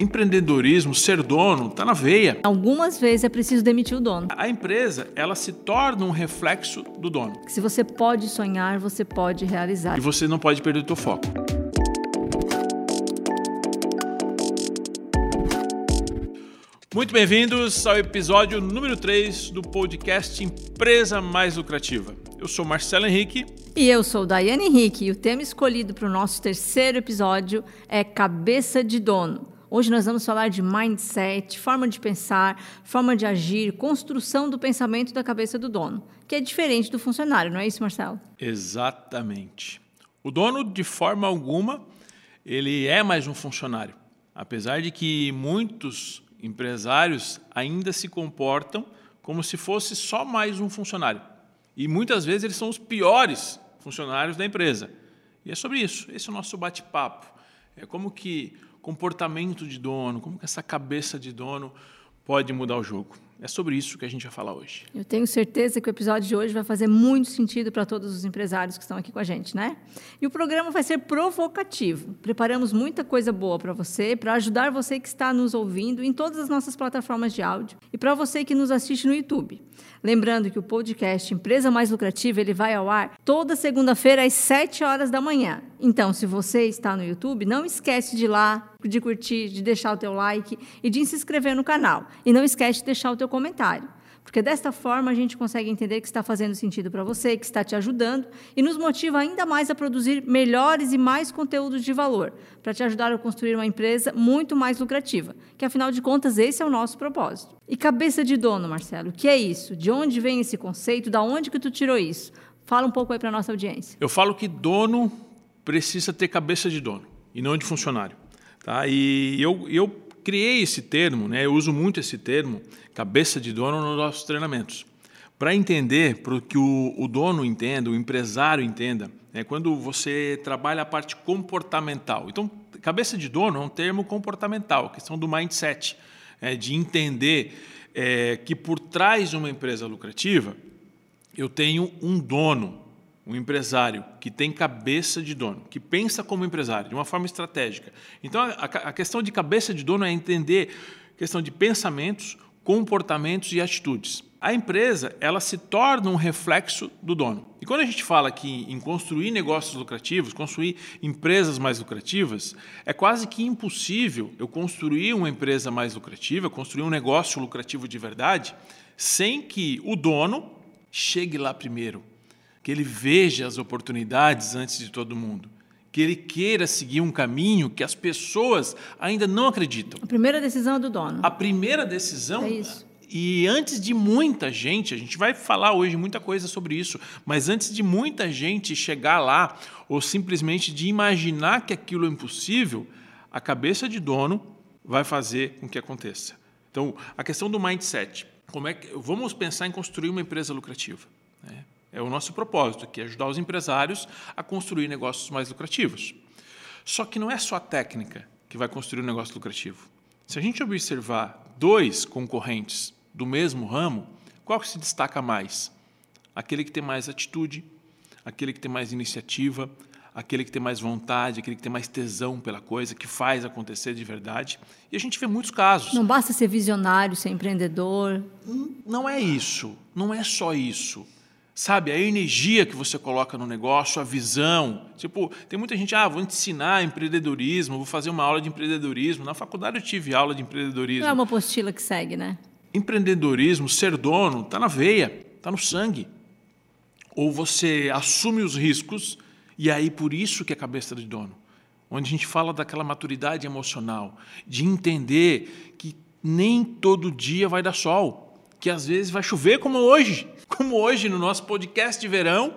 empreendedorismo, ser dono, está na veia. Algumas vezes é preciso demitir o dono. A empresa, ela se torna um reflexo do dono. Se você pode sonhar, você pode realizar. E você não pode perder o teu foco. Muito bem-vindos ao episódio número 3 do podcast Empresa Mais Lucrativa. Eu sou Marcelo Henrique. E eu sou Daiane Henrique. E o tema escolhido para o nosso terceiro episódio é Cabeça de Dono. Hoje nós vamos falar de mindset, forma de pensar, forma de agir, construção do pensamento da cabeça do dono, que é diferente do funcionário, não é isso, Marcelo? Exatamente. O dono, de forma alguma, ele é mais um funcionário. Apesar de que muitos empresários ainda se comportam como se fosse só mais um funcionário. E muitas vezes eles são os piores funcionários da empresa. E é sobre isso. Esse é o nosso bate-papo. É como que comportamento de dono, como que essa cabeça de dono pode mudar o jogo. É sobre isso que a gente vai falar hoje. Eu tenho certeza que o episódio de hoje vai fazer muito sentido para todos os empresários que estão aqui com a gente, né? E o programa vai ser provocativo. Preparamos muita coisa boa para você, para ajudar você que está nos ouvindo em todas as nossas plataformas de áudio e para você que nos assiste no YouTube. Lembrando que o podcast Empresa Mais Lucrativa ele vai ao ar toda segunda-feira às 7 horas da manhã. Então, se você está no YouTube, não esquece de ir lá, de curtir, de deixar o teu like e de se inscrever no canal. E não esquece de deixar o teu comentário. Porque desta forma a gente consegue entender que está fazendo sentido para você, que está te ajudando e nos motiva ainda mais a produzir melhores e mais conteúdos de valor, para te ajudar a construir uma empresa muito mais lucrativa, que afinal de contas esse é o nosso propósito. E cabeça de dono, Marcelo, o que é isso? De onde vem esse conceito? Da onde que tu tirou isso? Fala um pouco aí para nossa audiência. Eu falo que dono precisa ter cabeça de dono e não de funcionário. Tá? E eu, eu criei esse termo, né? eu uso muito esse termo, cabeça de dono, nos nossos treinamentos. Para entender, para que o, o, dono entenda, o empresário entenda, é quando você trabalha a parte comportamental. Então, cabeça de dono é um termo comportamental, questão do mindset, é, de entender é, que por trás de uma empresa lucrativa, eu tenho um dono, um empresário que tem cabeça de dono, que pensa como empresário, de uma forma estratégica. Então, a, a questão de cabeça de dono é entender questão de pensamentos, comportamentos e atitudes. A empresa ela se torna um reflexo do dono. E quando a gente fala aqui em construir negócios lucrativos, construir empresas mais lucrativas, é quase que impossível eu construir uma empresa mais lucrativa, construir um negócio lucrativo de verdade, sem que o dono chegue lá primeiro, que ele veja as oportunidades antes de todo mundo, que ele queira seguir um caminho que as pessoas ainda não acreditam. A primeira decisão é do dono. A primeira decisão. É isso. E antes de muita gente, a gente vai falar hoje muita coisa sobre isso, mas antes de muita gente chegar lá, ou simplesmente de imaginar que aquilo é impossível, a cabeça de dono vai fazer com que aconteça. Então, a questão do mindset. Como é que, vamos pensar em construir uma empresa lucrativa. Né? É o nosso propósito, que é ajudar os empresários a construir negócios mais lucrativos. Só que não é só a técnica que vai construir um negócio lucrativo. Se a gente observar dois concorrentes do mesmo ramo, qual que se destaca mais? Aquele que tem mais atitude, aquele que tem mais iniciativa, aquele que tem mais vontade, aquele que tem mais tesão pela coisa, que faz acontecer de verdade. E a gente vê muitos casos. Não basta ser visionário, ser empreendedor. Não é isso. Não é só isso. Sabe, a energia que você coloca no negócio, a visão. Tipo, tem muita gente, ah, vou ensinar empreendedorismo, vou fazer uma aula de empreendedorismo. Na faculdade eu tive aula de empreendedorismo. Não é uma apostila que segue, né? Empreendedorismo, ser dono, está na veia, está no sangue. Ou você assume os riscos, e aí por isso que é cabeça de dono. Onde a gente fala daquela maturidade emocional, de entender que nem todo dia vai dar sol, que às vezes vai chover como hoje como hoje no nosso podcast de verão,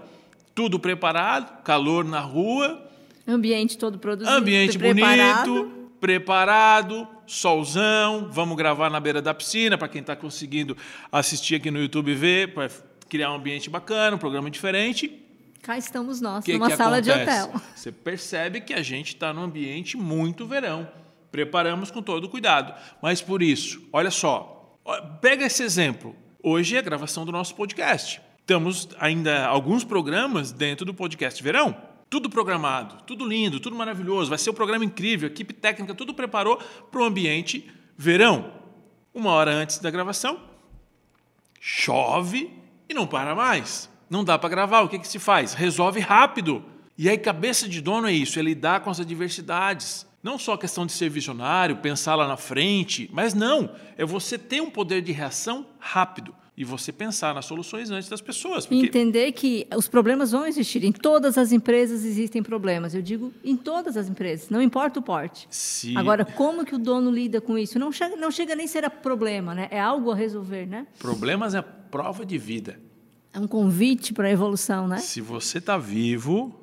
tudo preparado, calor na rua. Ambiente todo produzido. Ambiente preparado. bonito, preparado, solzão. Vamos gravar na beira da piscina, para quem está conseguindo assistir aqui no YouTube ver, para criar um ambiente bacana, um programa diferente. Cá estamos nós, que numa que sala acontece? de hotel. Você percebe que a gente está num ambiente muito verão. Preparamos com todo cuidado. Mas por isso, olha só, pega esse exemplo. Hoje é a gravação do nosso podcast. Estamos ainda alguns programas dentro do podcast Verão. tudo programado, tudo lindo, tudo maravilhoso, vai ser um programa incrível, a equipe técnica tudo preparou para o ambiente verão. Uma hora antes da gravação, chove e não para mais. Não dá para gravar, o que, que se faz? Resolve rápido. E aí, cabeça de dono é isso, é lidar com as adversidades. Não só a questão de ser visionário, pensar lá na frente, mas não, é você ter um poder de reação rápido e você pensar nas soluções antes das pessoas. Porque... Entender que os problemas vão existir. Em todas as empresas existem problemas. Eu digo em todas as empresas, não importa o porte. Sim. Agora, como que o dono lida com isso? Não chega, não chega nem a ser a problema, né? É algo a resolver, né? Problemas é prova de vida. É um convite para a evolução, né? Se você está vivo,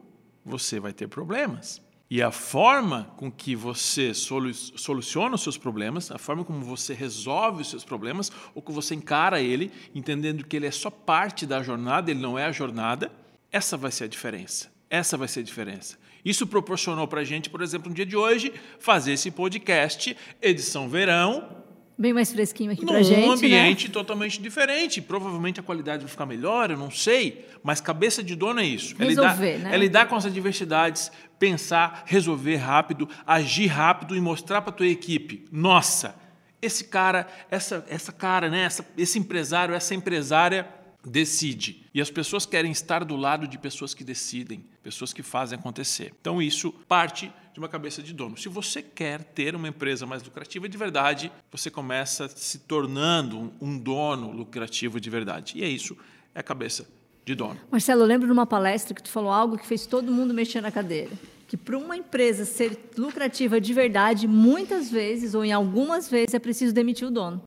você vai ter problemas. E a forma com que você soluciona os seus problemas, a forma como você resolve os seus problemas, ou que você encara ele, entendendo que ele é só parte da jornada, ele não é a jornada, essa vai ser a diferença. Essa vai ser a diferença. Isso proporcionou para a gente, por exemplo, no dia de hoje, fazer esse podcast, edição verão, bem mais fresquinho aqui para gente. Num ambiente né? totalmente diferente. Provavelmente a qualidade vai ficar melhor, eu não sei. Mas cabeça de dono é isso. Resolver, é lidar, né? é lidar com as adversidades, pensar, resolver rápido, agir rápido e mostrar para a tua equipe. Nossa, esse cara, essa, essa cara, né? Essa, esse empresário, essa empresária decide. E as pessoas querem estar do lado de pessoas que decidem, pessoas que fazem acontecer. Então isso parte de uma cabeça de dono. Se você quer ter uma empresa mais lucrativa de verdade, você começa se tornando um dono lucrativo de verdade. E é isso, é a cabeça de dono. Marcelo, eu lembro de uma palestra que tu falou algo que fez todo mundo mexer na cadeira. Que para uma empresa ser lucrativa de verdade, muitas vezes, ou em algumas vezes, é preciso demitir o dono.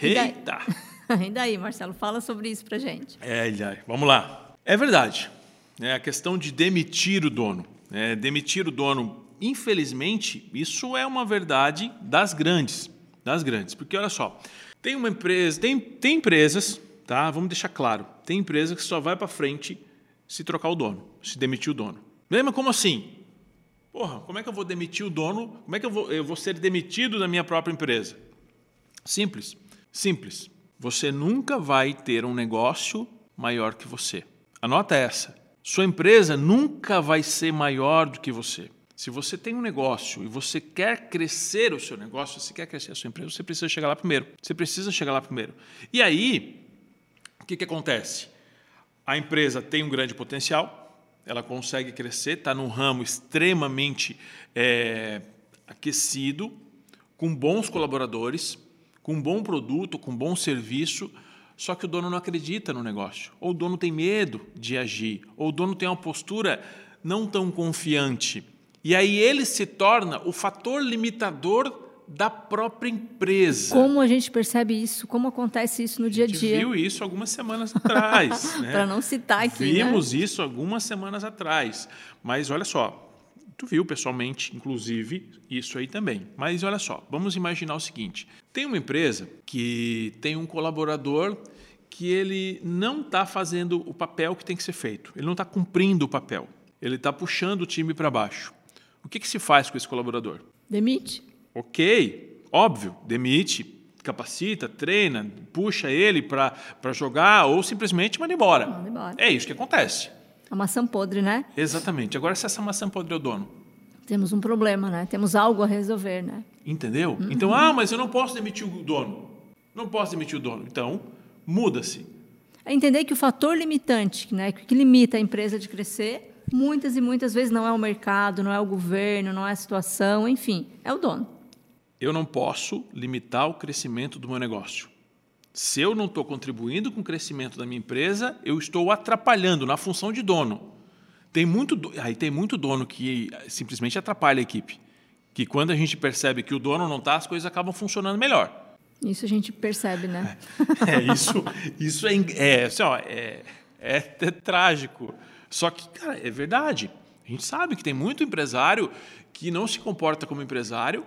Eita! E daí, Marcelo, fala sobre isso para gente. É, vamos lá. É verdade. É a questão de demitir o dono. É, demitir o dono, infelizmente, isso é uma verdade das grandes, das grandes. Porque olha só, tem uma empresa, tem, tem empresas, tá? Vamos deixar claro, tem empresa que só vai para frente se trocar o dono, se demitir o dono. Lembra como assim? Porra, como é que eu vou demitir o dono? Como é que eu vou, eu vou ser demitido da minha própria empresa? Simples, simples. Você nunca vai ter um negócio maior que você. Anota essa. Sua empresa nunca vai ser maior do que você. Se você tem um negócio e você quer crescer o seu negócio, você quer crescer a sua empresa, você precisa chegar lá primeiro. Você precisa chegar lá primeiro. E aí, o que, que acontece? A empresa tem um grande potencial, ela consegue crescer, está num ramo extremamente é, aquecido, com bons colaboradores, com um bom produto, com um bom serviço, só que o dono não acredita no negócio, ou o dono tem medo de agir, ou o dono tem uma postura não tão confiante. E aí ele se torna o fator limitador da própria empresa. Como a gente percebe isso? Como acontece isso no dia a dia? A gente viu isso algumas semanas atrás. né? Para não citar aqui. Vimos né? isso algumas semanas atrás. Mas olha só, Tu viu pessoalmente, inclusive, isso aí também. Mas olha só, vamos imaginar o seguinte: tem uma empresa que tem um colaborador que ele não está fazendo o papel que tem que ser feito, ele não está cumprindo o papel, ele está puxando o time para baixo. O que, que se faz com esse colaborador? Demite. Ok, óbvio, demite, capacita, treina, puxa ele para jogar ou simplesmente manda embora. Manda embora. É isso que acontece. A maçã podre, né? Exatamente. Agora, se essa maçã podre é o dono? Temos um problema, né? Temos algo a resolver, né? Entendeu? Uhum. Então, ah, mas eu não posso demitir o dono. Não posso demitir o dono. Então, muda-se. É entender que o fator limitante, né, que limita a empresa de crescer, muitas e muitas vezes não é o mercado, não é o governo, não é a situação, enfim, é o dono. Eu não posso limitar o crescimento do meu negócio. Se eu não estou contribuindo com o crescimento da minha empresa, eu estou atrapalhando na função de dono. Tem muito, aí tem muito dono que simplesmente atrapalha a equipe. Que quando a gente percebe que o dono não está, as coisas acabam funcionando melhor. Isso a gente percebe, né? É, é isso, isso é, é, assim, ó, é, é, é trágico. Só que, cara, é verdade. A gente sabe que tem muito empresário que não se comporta como empresário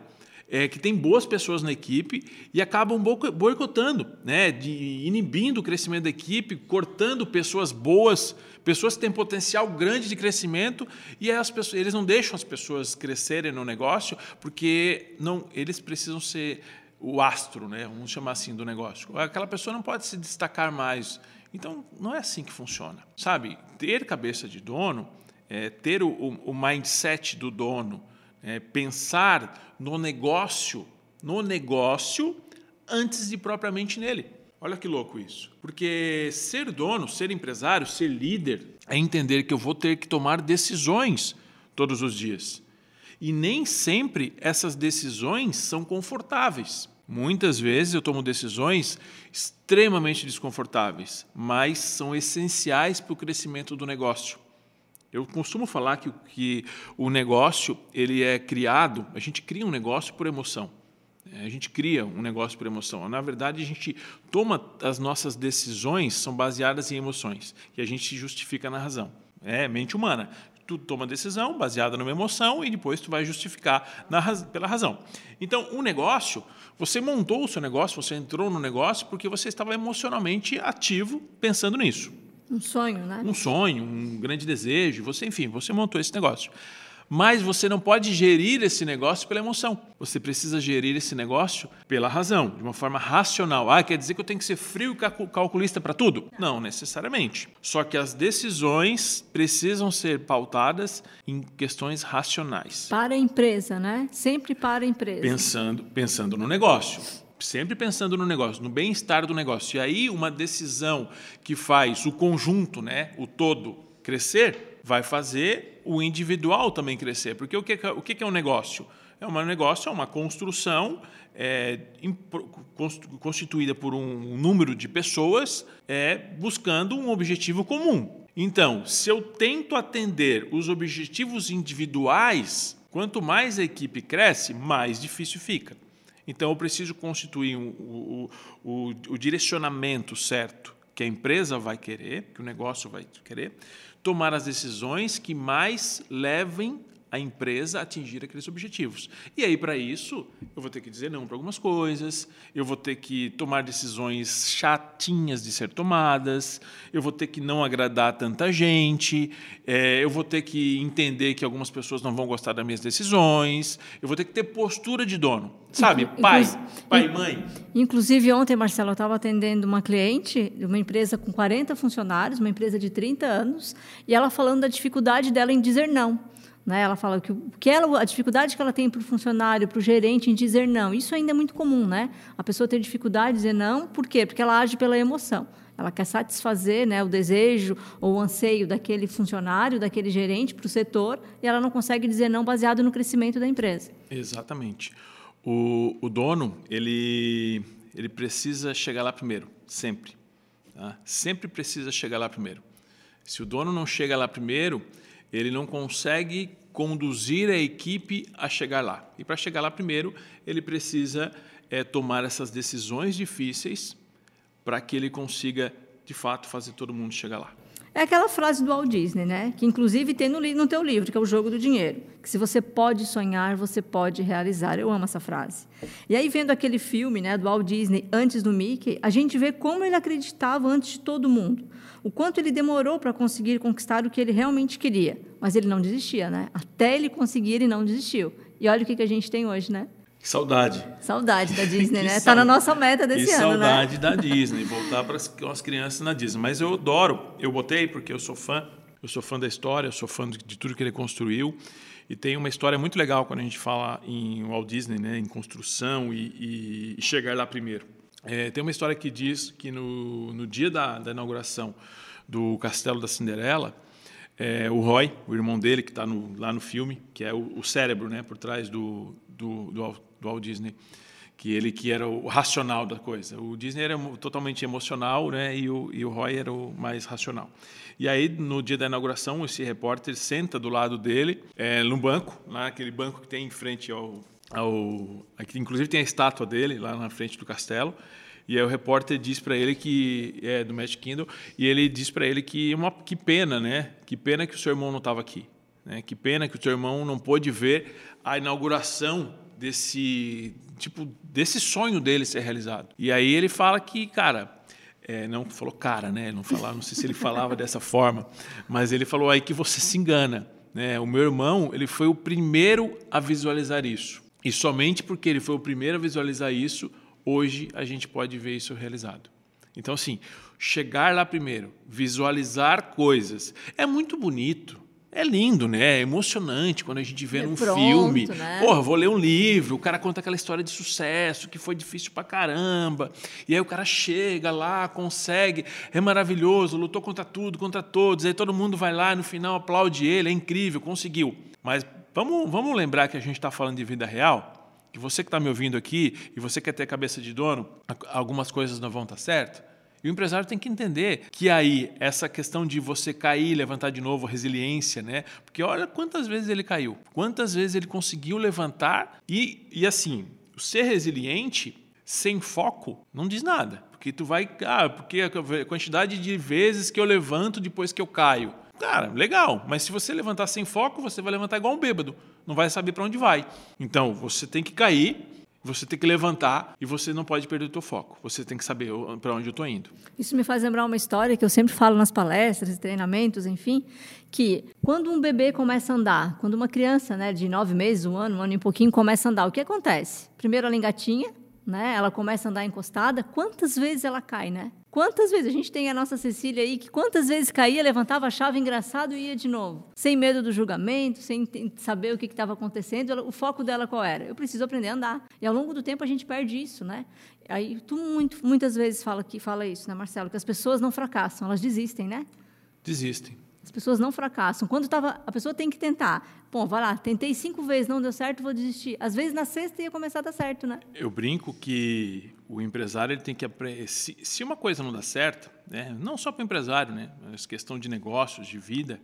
é, que tem boas pessoas na equipe e acabam boicotando, né, de, inibindo o crescimento da equipe, cortando pessoas boas, pessoas que têm potencial grande de crescimento e as pessoas, eles não deixam as pessoas crescerem no negócio porque não, eles precisam ser o astro, né, vamos chamar assim, do negócio. Aquela pessoa não pode se destacar mais. Então, não é assim que funciona. Sabe, ter cabeça de dono é, ter o, o, mindset do dono, é, pensar no negócio, no negócio antes de propriamente nele. Olha que louco isso. Porque ser dono, ser empresário, ser líder é entender que eu vou ter que tomar decisões todos os dias. E nem sempre essas decisões são confortáveis. Muitas vezes eu tomo decisões extremamente desconfortáveis, mas são essenciais para o crescimento do negócio. Eu costumo falar que, que o negócio ele é criado, a gente cria um negócio por emoção. É, a gente cria um negócio por emoção. Na verdade, a gente toma as nossas decisões são baseadas em emoções e a gente justifica na razão. É mente humana tu toma decisão baseada numa emoção e depois tu vai justificar na, pela razão. Então, o um negócio, você montou o seu negócio, você entrou no negócio porque você estava emocionalmente ativo pensando nisso. Um sonho, né? Um sonho, um grande desejo, você, enfim, você montou esse negócio mas você não pode gerir esse negócio pela emoção. Você precisa gerir esse negócio pela razão, de uma forma racional. Ah, quer dizer que eu tenho que ser frio e calculista para tudo? Não necessariamente. Só que as decisões precisam ser pautadas em questões racionais. Para a empresa, né? Sempre para a empresa. Pensando, pensando no negócio sempre pensando no negócio, no bem-estar do negócio. E aí uma decisão que faz o conjunto, né, o todo crescer, vai fazer o individual também crescer. Porque o que, o que é um negócio? É um negócio, é uma construção é, constituída por um número de pessoas é, buscando um objetivo comum. Então, se eu tento atender os objetivos individuais, quanto mais a equipe cresce, mais difícil fica. Então, eu preciso constituir um, o, o, o direcionamento certo que a empresa vai querer, que o negócio vai querer, tomar as decisões que mais levem a empresa atingir aqueles objetivos. E aí, para isso, eu vou ter que dizer não para algumas coisas, eu vou ter que tomar decisões chatinhas de ser tomadas, eu vou ter que não agradar tanta gente, é, eu vou ter que entender que algumas pessoas não vão gostar das minhas decisões, eu vou ter que ter postura de dono. Sabe, pai, pai e mãe. Inclusive, ontem, Marcelo, eu estava atendendo uma cliente de uma empresa com 40 funcionários, uma empresa de 30 anos, e ela falando da dificuldade dela em dizer não. Né? Ela fala que, que ela, a dificuldade que ela tem para o funcionário, para o gerente em dizer não, isso ainda é muito comum. Né? A pessoa ter dificuldade em dizer não, por quê? Porque ela age pela emoção. Ela quer satisfazer né, o desejo ou o anseio daquele funcionário, daquele gerente para o setor, e ela não consegue dizer não baseado no crescimento da empresa. Exatamente. O, o dono, ele, ele precisa chegar lá primeiro, sempre. Tá? Sempre precisa chegar lá primeiro. Se o dono não chega lá primeiro, ele não consegue conduzir a equipe a chegar lá. E para chegar lá primeiro, ele precisa é, tomar essas decisões difíceis para que ele consiga, de fato, fazer todo mundo chegar lá. É aquela frase do Walt Disney, né? Que inclusive tem no, no teu livro, que é o Jogo do Dinheiro. Que se você pode sonhar, você pode realizar. Eu amo essa frase. E aí, vendo aquele filme né, do Walt Disney, antes do Mickey, a gente vê como ele acreditava antes de todo mundo o quanto ele demorou para conseguir conquistar o que ele realmente queria. Mas ele não desistia, né? Até ele conseguir, ele não desistiu. E olha o que, que a gente tem hoje, né? Que saudade. Saudade da Disney, né? Está na nossa meta desse que ano, né? saudade da Disney, voltar para as crianças na Disney. Mas eu adoro, eu botei porque eu sou fã, eu sou fã da história, eu sou fã de tudo que ele construiu. E tem uma história muito legal quando a gente fala em Walt Disney, né, em construção e, e chegar lá primeiro. É, tem uma história que diz que no, no dia da, da inauguração do Castelo da Cinderela, é, o Roy, o irmão dele, que está lá no filme, que é o, o, cérebro né, por trás do, do, do, do Walt Disney, que ele que era o racional da coisa. O Disney era totalmente emocional, né, e o, e o Roy era o mais racional. E aí, no dia da inauguração, esse repórter senta do lado dele, é, num banco, lá aquele banco que tem em frente ao ao, aqui, inclusive tem a estátua dele lá na frente do castelo. E aí o repórter diz para ele que é do Magic Kingdom e ele diz para ele que uma que pena, né? Que pena que o seu irmão não estava aqui, né? Que pena que o seu irmão não pôde ver a inauguração desse tipo desse sonho dele ser realizado. E aí ele fala que, cara, é, não falou cara, né? Não falava, não sei se ele falava dessa forma, mas ele falou aí que você se engana. Né? O meu irmão ele foi o primeiro a visualizar isso. E somente porque ele foi o primeiro a visualizar isso, hoje a gente pode ver isso realizado. Então, assim, chegar lá primeiro, visualizar coisas, é muito bonito. é lindo, né? É emocionante quando a gente vê É num pronto, filme. né? Porra, vou ler um livro, o cara conta aquela história de sucesso, que foi difícil pra caramba. E aí o cara chega lá, consegue, é maravilhoso, lutou contra tudo, contra todos. Aí todo mundo vai lá, no final aplaude ele, é incrível, conseguiu. Mas vamos, vamos lembrar que a gente está falando de vida real? Que você que está me ouvindo aqui e você quer ter cabeça de dono, algumas coisas não vão estar certo. E o empresário tem que entender que aí essa questão de você cair, levantar de novo, resiliência, né? Porque olha quantas vezes ele caiu, quantas vezes ele conseguiu levantar e, e assim, ser resiliente sem foco não diz nada, porque tu vai, ah, porque a quantidade de vezes que eu levanto depois que eu caio. Cara, legal, mas se você levantar sem foco, você vai levantar igual um bêbado, não vai saber para onde vai. Então, você tem que cair, você tem que levantar e você não pode perder o teu foco. Você tem que saber para onde eu estou indo. Isso me faz lembrar uma história que eu sempre falo nas palestras, treinamentos, enfim, que quando um bebê começa a andar, quando uma criança né, de nove meses, um ano, um ano e pouquinho começa a andar, o que acontece? Primeiro ela engatinha, né? Ela começa a andar encostada. Quantas vezes ela cai, né? Quantas vezes? A gente tem a nossa Cecília aí que quantas vezes caía, levantava, achava engraçado e ia de novo. Sem medo do julgamento, sem saber o que estava acontecendo. Ela- o foco dela qual era? Eu preciso aprender a andar. E ao longo do tempo a gente perde isso, né? Aí tu muito, muitas vezes fala, que, fala isso, né, Marcelo? Que as pessoas não fracassam, elas desistem, né? Desistem. As pessoas não fracassam. Quando tava, a pessoa tem que tentar. Bom, vai lá, tentei cinco vezes, não deu certo, vou desistir. Às vezes na sexta ia começar a dar certo, né? Eu brinco que o empresário ele tem que aprender. Se, uma coisa não dá certo, né, não só para o empresário, né, mas questão de negócios, de vida,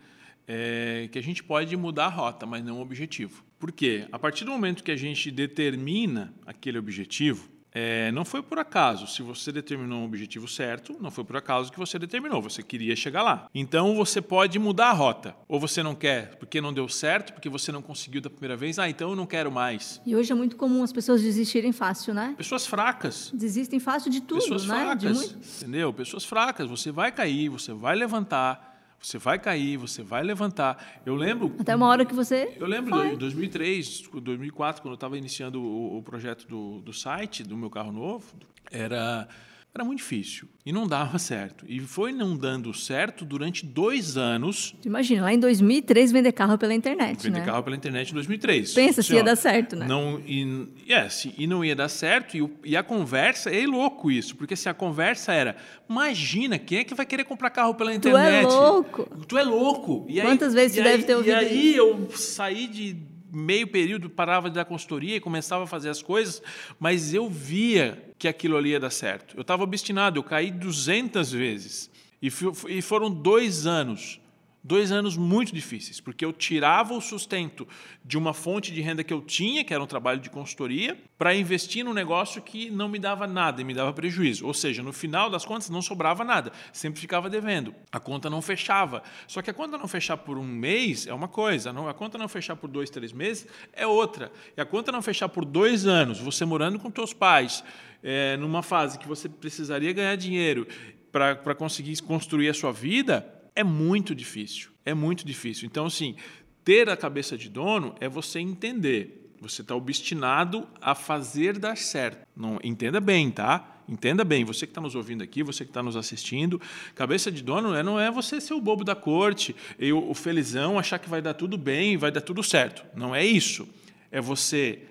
é que a gente pode mudar a rota, mas não o objetivo. Por quê? A partir do momento que a gente determina aquele objetivo, é, não foi por acaso. Se você determinou um objetivo certo, não foi por acaso que você determinou. Você queria chegar lá. Então você pode mudar a rota. Ou você não quer porque não deu certo, porque você não conseguiu da primeira vez. Ah, então eu não quero mais. E hoje é muito comum as pessoas desistirem fácil, né? Pessoas fracas. Desistem fácil de tudo, Pessoas né? Fracas, muito... entendeu? Pessoas fracas. Você vai cair, você vai levantar, você vai cair, você vai levantar. Eu lembro. Até uma hora que você. Eu lembro vai. em 2003, 2004, quando eu estava iniciando o, o projeto do, do site do meu carro novo, era era muito difícil e não dava certo. E foi não dando certo durante dois anos. Imagina, lá em 2003 vender carro pela internet, Vender né? carro pela internet em 2003. Pensa se Assim, ia ó, dar certo, né? Não, e, se- e não ia dar certo. E, e a conversa, é louco isso, porque se a conversa era, imagina, quem é que vai querer comprar carro pela Tu é internet? louco. Tu é louco. E aí- Quantas vezes e tu deve aí- ter ouvido E aí eu saí de meio período, parava de dar consultoria e começava a fazer as coisas, mas eu via que aquilo ali ia dar certo. Eu estava obstinado, eu caí 200 vezes. E, e foram dois anos Dois anos muito difíceis, porque eu tirava o sustento de uma fonte de renda que eu tinha, que era um trabalho de consultoria, para investir num negócio que não me dava nada e me dava prejuízo. Ou seja, no final das contas não sobrava nada, sempre ficava devendo. A conta não fechava. Só que a conta não fechar por um mês é uma coisa, a conta não fechar por dois, três meses é outra. E a conta não fechar por dois anos, você morando com teus pais, é, numa fase que você precisaria ganhar dinheiro para conseguir construir a sua vida, é muito difícil. É muito difícil. Então, assim, ter a cabeça de dono é você entender. Você está obstinado a fazer dar certo. Não, entenda bem, tá? Entenda bem. Você que está nos ouvindo aqui, você que está nos assistindo, cabeça de dono é- não é você ser o bobo da corte, e o felizão achar que vai dar tudo bem, vai dar tudo certo. Não é isso. É você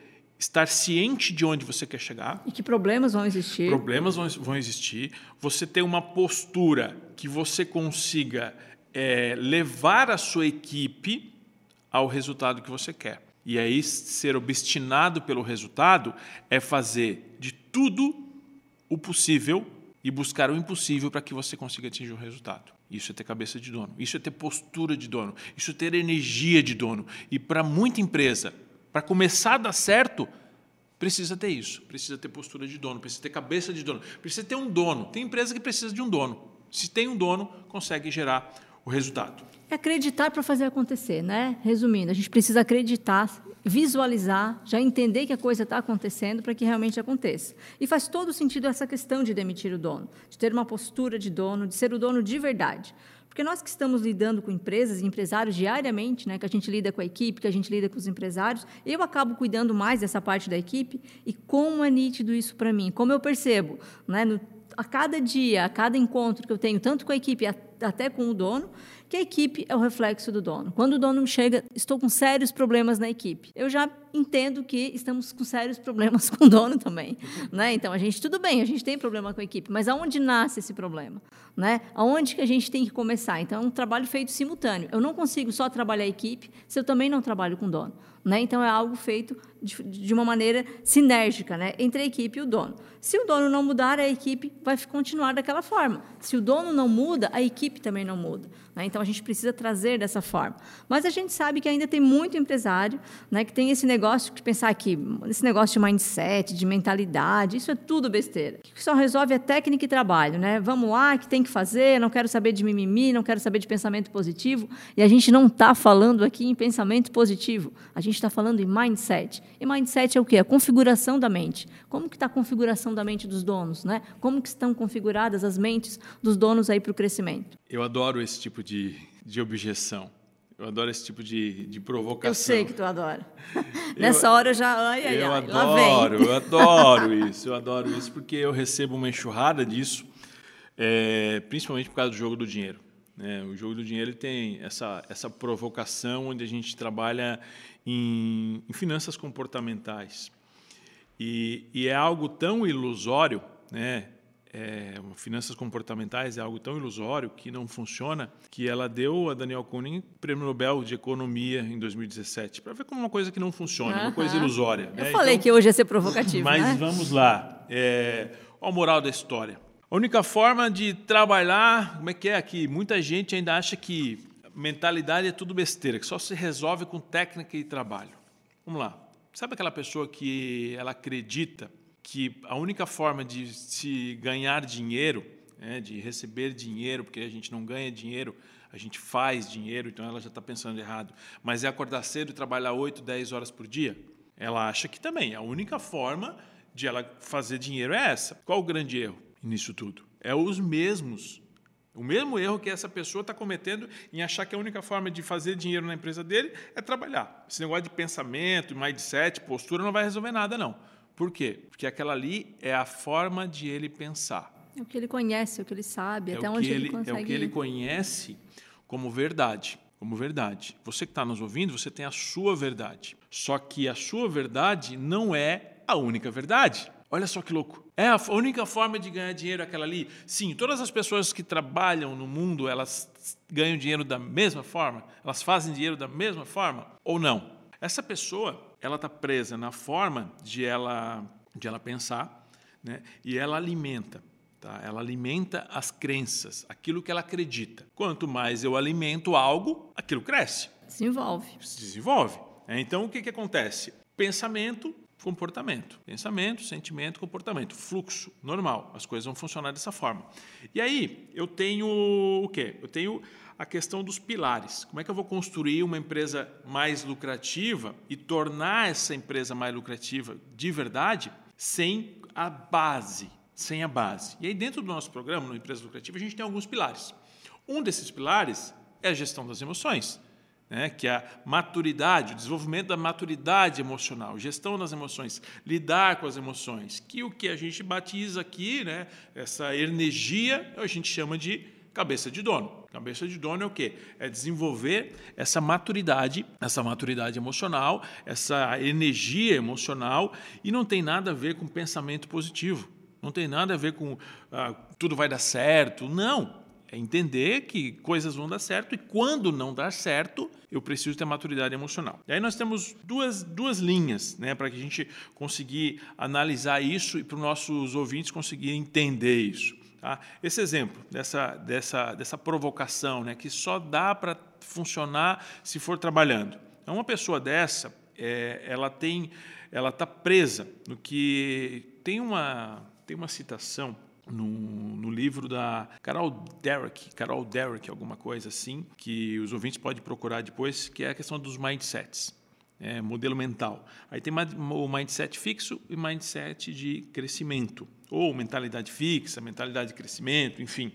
estar ciente de onde você quer chegar, E que problemas vão existir. Problemas vão, vão existir. Você ter uma postura que você consiga é, levar a sua equipe ao resultado que você quer. E aí, ser obstinado pelo resultado é fazer de tudo o possível e buscar o impossível para que você consiga atingir o resultado. Isso é ter cabeça de dono, isso é ter postura de dono, isso é ter energia de dono. E para muita empresa, para começar a dar certo, precisa ter isso, precisa ter postura de dono, precisa ter cabeça de dono, precisa ter um dono. Tem empresa que precisa de um dono. Se tem um dono, consegue gerar o resultado. É acreditar para fazer acontecer, né? Resumindo, a gente precisa acreditar, visualizar, já entender que a coisa está acontecendo para que realmente aconteça. E faz todo sentido essa questão de demitir o dono, de ter uma postura de dono, de ser o dono de verdade. Porque nós que estamos lidando com empresas e empresários diariamente, né, que a gente lida com a equipe, que a gente lida com os empresários, eu acabo cuidando mais dessa parte da equipe. E como é nítido isso para mim, como eu percebo, né, no, a cada dia, a cada encontro que eu tenho, tanto com a equipe, até com o dono, que a equipe é o reflexo do dono. Quando o dono chega, estou com sérios problemas na equipe. Eu já entendo que estamos com sérios problemas com o dono também, né? Então a gente tudo bem, a gente tem problema com a equipe, mas aonde nasce esse problema, né? Aonde que a gente tem que começar? Então é um trabalho feito simultâneo. Eu não consigo só trabalhar a equipe se eu também não trabalho com o dono. Né? Então, é algo feito de, uma maneira sinérgica né? entre a equipe e o dono. Se o dono não mudar, a equipe vai continuar daquela forma. Se o dono não muda, a equipe também não muda. Né? Então, a gente precisa trazer dessa forma. Mas a gente sabe que ainda tem muito empresário né, que tem esse negócio de pensar que esse negócio de mindset, de mentalidade, isso é tudo besteira. O que só resolve é técnica e trabalho. Né? Vamos lá, que tem que fazer, não quero saber de mimimi, não quero saber de pensamento positivo. E a gente não está falando aqui em pensamento positivo. A gente está falando em mindset. E mindset é o quê? A configuração da mente. Como que está a configuração da mente dos donos? Né? Como que estão configuradas as mentes dos donos aí para o crescimento? Eu adoro esse tipo de, de objeção. Eu adoro esse tipo de, de provocação. Eu sei que tu adora. Nessa hora eu já. Ai, ai, eu ai, adoro, eu adoro isso. Eu adoro isso porque eu recebo uma enxurrada disso, é, principalmente por causa do jogo do dinheiro. Né? O jogo do dinheiro tem essa, essa provocação onde a gente trabalha em, em finanças comportamentais. E, e, é algo tão ilusório, né? É, finanças comportamentais é algo tão ilusório que não funciona, que ela deu a Daniel Kuhn prêmio Nobel de Economia em 2017, para ver como uma coisa que não funciona, uma coisa ilusória. Eu né? falei então, que hoje ia ser provocativo. Mas né? vamos lá. É, a moral da história. A única forma de trabalhar, como é que é aqui? Muita gente ainda acha que mentalidade é tudo besteira, que só se resolve com técnica e trabalho. Vamos lá. Sabe aquela pessoa que ela acredita que a única forma de se ganhar dinheiro, né, de receber dinheiro, porque a gente não ganha dinheiro, a gente faz dinheiro, então ela já está pensando errado, mas é acordar cedo e trabalhar 8, 10 horas por dia? Ela acha que também a única forma de ela fazer dinheiro é essa. Qual o grande erro nisso tudo? É os mesmos o mesmo erro que essa pessoa está cometendo em achar que a única forma de fazer dinheiro na empresa dele é trabalhar. Esse negócio de pensamento, mindset, postura não vai resolver nada, não. Por quê? Porque aquela ali é a forma de ele pensar. É o que ele conhece, é o que ele sabe, é até onde ele, ele consegue. É o que ele conhece como verdade. Como verdade. Você que está nos ouvindo, você tem a sua verdade. Só que a sua verdade não é a única verdade. Olha só que louco. É a única forma de ganhar dinheiro aquela ali? Sim, todas as pessoas que trabalham no mundo, elas ganham dinheiro da mesma forma? Elas fazem dinheiro da mesma forma? Ou não? Essa pessoa, ela está presa na forma de ela, de ela pensar, né? e ela alimenta. Tá? Ela alimenta as crenças, aquilo que ela acredita. Quanto mais eu alimento algo, aquilo cresce. Desenvolve. Se desenvolve. É, então, o que, que acontece? Pensamento comportamento. Pensamento, sentimento, comportamento. Fluxo normal. As coisas vão funcionar dessa forma. E aí, eu tenho o quê? Eu tenho a questão dos pilares. Como é que eu vou construir uma empresa mais lucrativa e tornar essa empresa mais lucrativa de verdade sem a base? Sem a base. E aí, dentro do nosso programa, no Empresa Lucrativa, a gente tem alguns pilares. Um desses pilares é a gestão das emoções né, que é a maturidade, o desenvolvimento da maturidade emocional, gestão das emoções, lidar com as emoções, que o que a gente batiza aqui, né, essa energia, a gente chama de cabeça de dono. Cabeça de dono é o quê? É desenvolver essa maturidade, essa maturidade emocional, essa energia emocional, e não tem nada a ver com pensamento positivo. Não tem nada a ver com ah, tudo vai dar certo. Não. É entender que coisas vão dar certo e quando não dar certo, eu preciso ter maturidade emocional. E aí nós temos duas, duas linhas né, para que a gente conseguir analisar isso e para os nossos ouvintes conseguirem entender isso. Tá? Esse exemplo dessa, dessa, dessa provocação, né, que só dá para funcionar se for trabalhando. Então, uma pessoa dessa, é, ela tem, ela está presa no que tem uma, tem uma citação no, livro da Carol Derrick, Carol Derrick, alguma coisa assim, que os ouvintes podem procurar depois, que é a questão dos mindsets, é, modelo mental. Aí tem o mindset fixo e mindset de crescimento, ou mentalidade fixa, mentalidade de crescimento, enfim.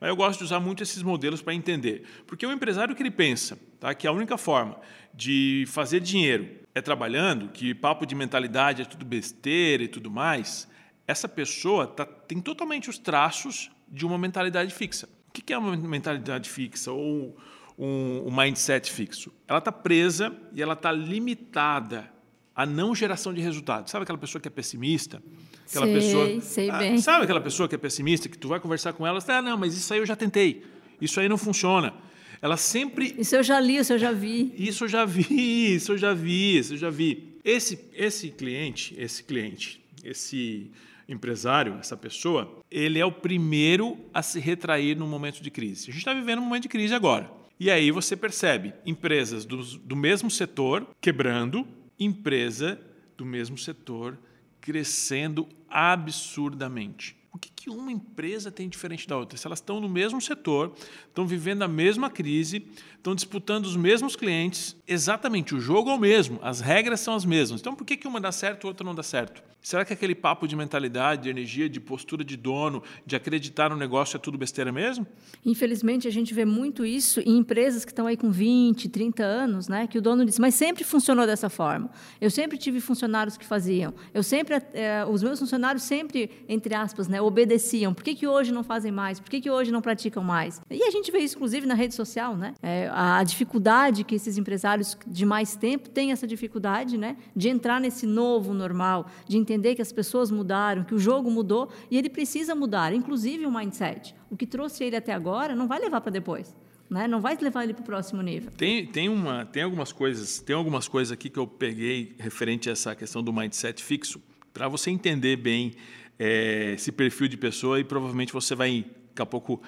Mas eu gosto de usar muito esses modelos para entender, porque o empresário que ele pensa, tá, que a única forma de fazer dinheiro é trabalhando, que papo de mentalidade é tudo besteira e tudo mais, essa pessoa tá, tem totalmente os traços de uma mentalidade fixa. O que é uma mentalidade fixa ou um, um mindset fixo? Ela está presa e ela está limitada à não geração de resultados. Sabe aquela pessoa que é pessimista? Aquela sei, pessoa, sei ah, bem. Sabe aquela pessoa que é pessimista, que tu vai conversar com ela, ah, não, mas isso aí eu já tentei, isso aí não funciona. Ela sempre. Isso eu já li, isso eu já vi. Isso eu já vi, isso eu já vi, isso eu já vi. Esse, esse cliente, esse cliente, esse empresário, essa pessoa, ele é o primeiro a se retrair no momento de crise. A gente está vivendo um momento de crise agora. E aí você percebe empresas do, do mesmo setor quebrando, empresa do mesmo setor crescendo absurdamente. O que, que uma empresa tem diferente da outra? Se elas estão no mesmo setor, estão vivendo a mesma crise, estão disputando os mesmos clientes, exatamente o jogo é o mesmo, as regras são as mesmas. Então por que, que uma dá certo e outra não dá certo? Será que aquele papo de mentalidade, de energia, de postura de dono, de acreditar no negócio é tudo besteira mesmo? Infelizmente, a gente vê muito isso em empresas que estão aí com 20, 30 anos, né? Que o dono diz, mas sempre funcionou dessa forma. Eu sempre tive funcionários que faziam. Eu sempre, eh, os meus funcionários sempre, entre aspas, né, obedeciam. Por que, que hoje não fazem mais? Por que, que hoje não praticam mais? E a gente vê isso, inclusive, na rede social, né? É, a dificuldade que esses empresários de mais tempo têm essa dificuldade, né? De entrar nesse novo normal, de entender entender que as pessoas mudaram, que o jogo mudou e ele precisa mudar, inclusive o mindset. O que trouxe ele até agora não vai levar para depois. Né? Não vai levar ele para o próximo nível. Tem, tem, uma, tem algumas coisas, tem algumas coisas aqui que eu peguei referente a essa questão do mindset fixo, para você entender bem é, esse perfil de pessoa e provavelmente você vai daqui a pouco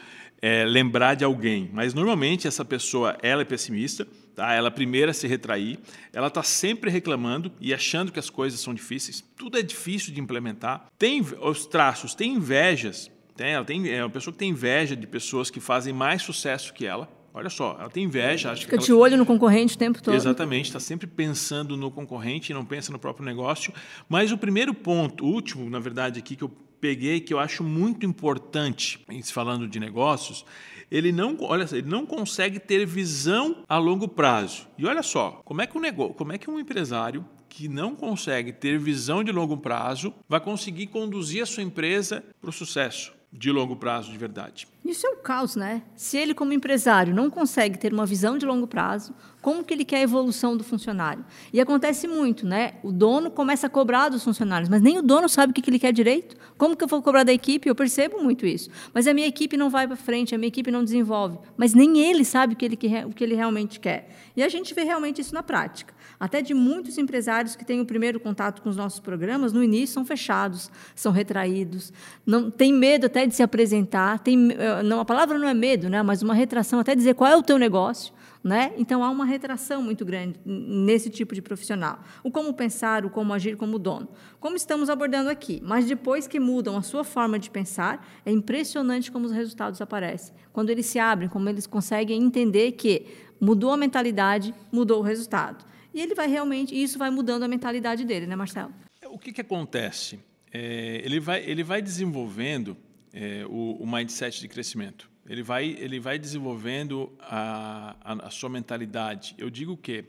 é, lembrar de alguém. Mas normalmente essa pessoa ela é pessimista, tá? ela primeiro a se retrair, ela está sempre reclamando e achando que as coisas são difíceis. Tudo é difícil de implementar. Tem os traços, tem invejas. Tem, ela tem, é uma pessoa que tem inveja de pessoas que fazem mais sucesso que ela. Olha só, ela tem inveja. Acha Fica que de olho no concorrente o tempo todo. Exatamente, está sempre pensando no concorrente e não pensa no próprio negócio. Mas o primeiro ponto, o último, na verdade, aqui que eu peguei, que eu acho muito importante, falando de negócios, ele não, olha, ele não consegue ter visão a longo prazo. E olha só, como é que um negócio, como é que um empresário que não consegue ter visão de longo prazo vai conseguir conduzir a sua empresa para o sucesso? de longo prazo de verdade. Isso é um caos, né? Se ele, como empresário, não consegue ter uma visão de longo prazo, como que ele quer a evolução do funcionário? E acontece muito, né? O dono começa a cobrar dos funcionários, mas nem o dono sabe o que ele quer direito. Como que eu vou cobrar da equipe? Eu percebo muito isso. Mas a minha equipe não vai para frente, a minha equipe não desenvolve. Mas nem ele sabe o que ele, o que ele realmente quer. E a gente vê realmente isso na prática. Até de muitos empresários que têm o primeiro contato com os nossos programas, no início são fechados, são retraídos, não tem medo até de se apresentar, tem, eh, não, a palavra não é medo, né, mas uma retração, até dizer qual é o teu negócio. Né? Então há uma retração muito grande nesse tipo de profissional. O como pensar, o como agir como dono. Como estamos abordando aqui, mas depois que mudam a sua forma de pensar, é impressionante como os resultados aparecem. Quando eles se abrem, como eles conseguem entender que mudou a mentalidade, mudou o resultado. E ele vai realmente, isso vai mudando a mentalidade dele, né, Marcelo? O que, que acontece? É, ele, vai, ele vai desenvolvendo é, o, o, mindset de crescimento. Ele vai, ele vai desenvolvendo a, a, a sua mentalidade. Eu digo que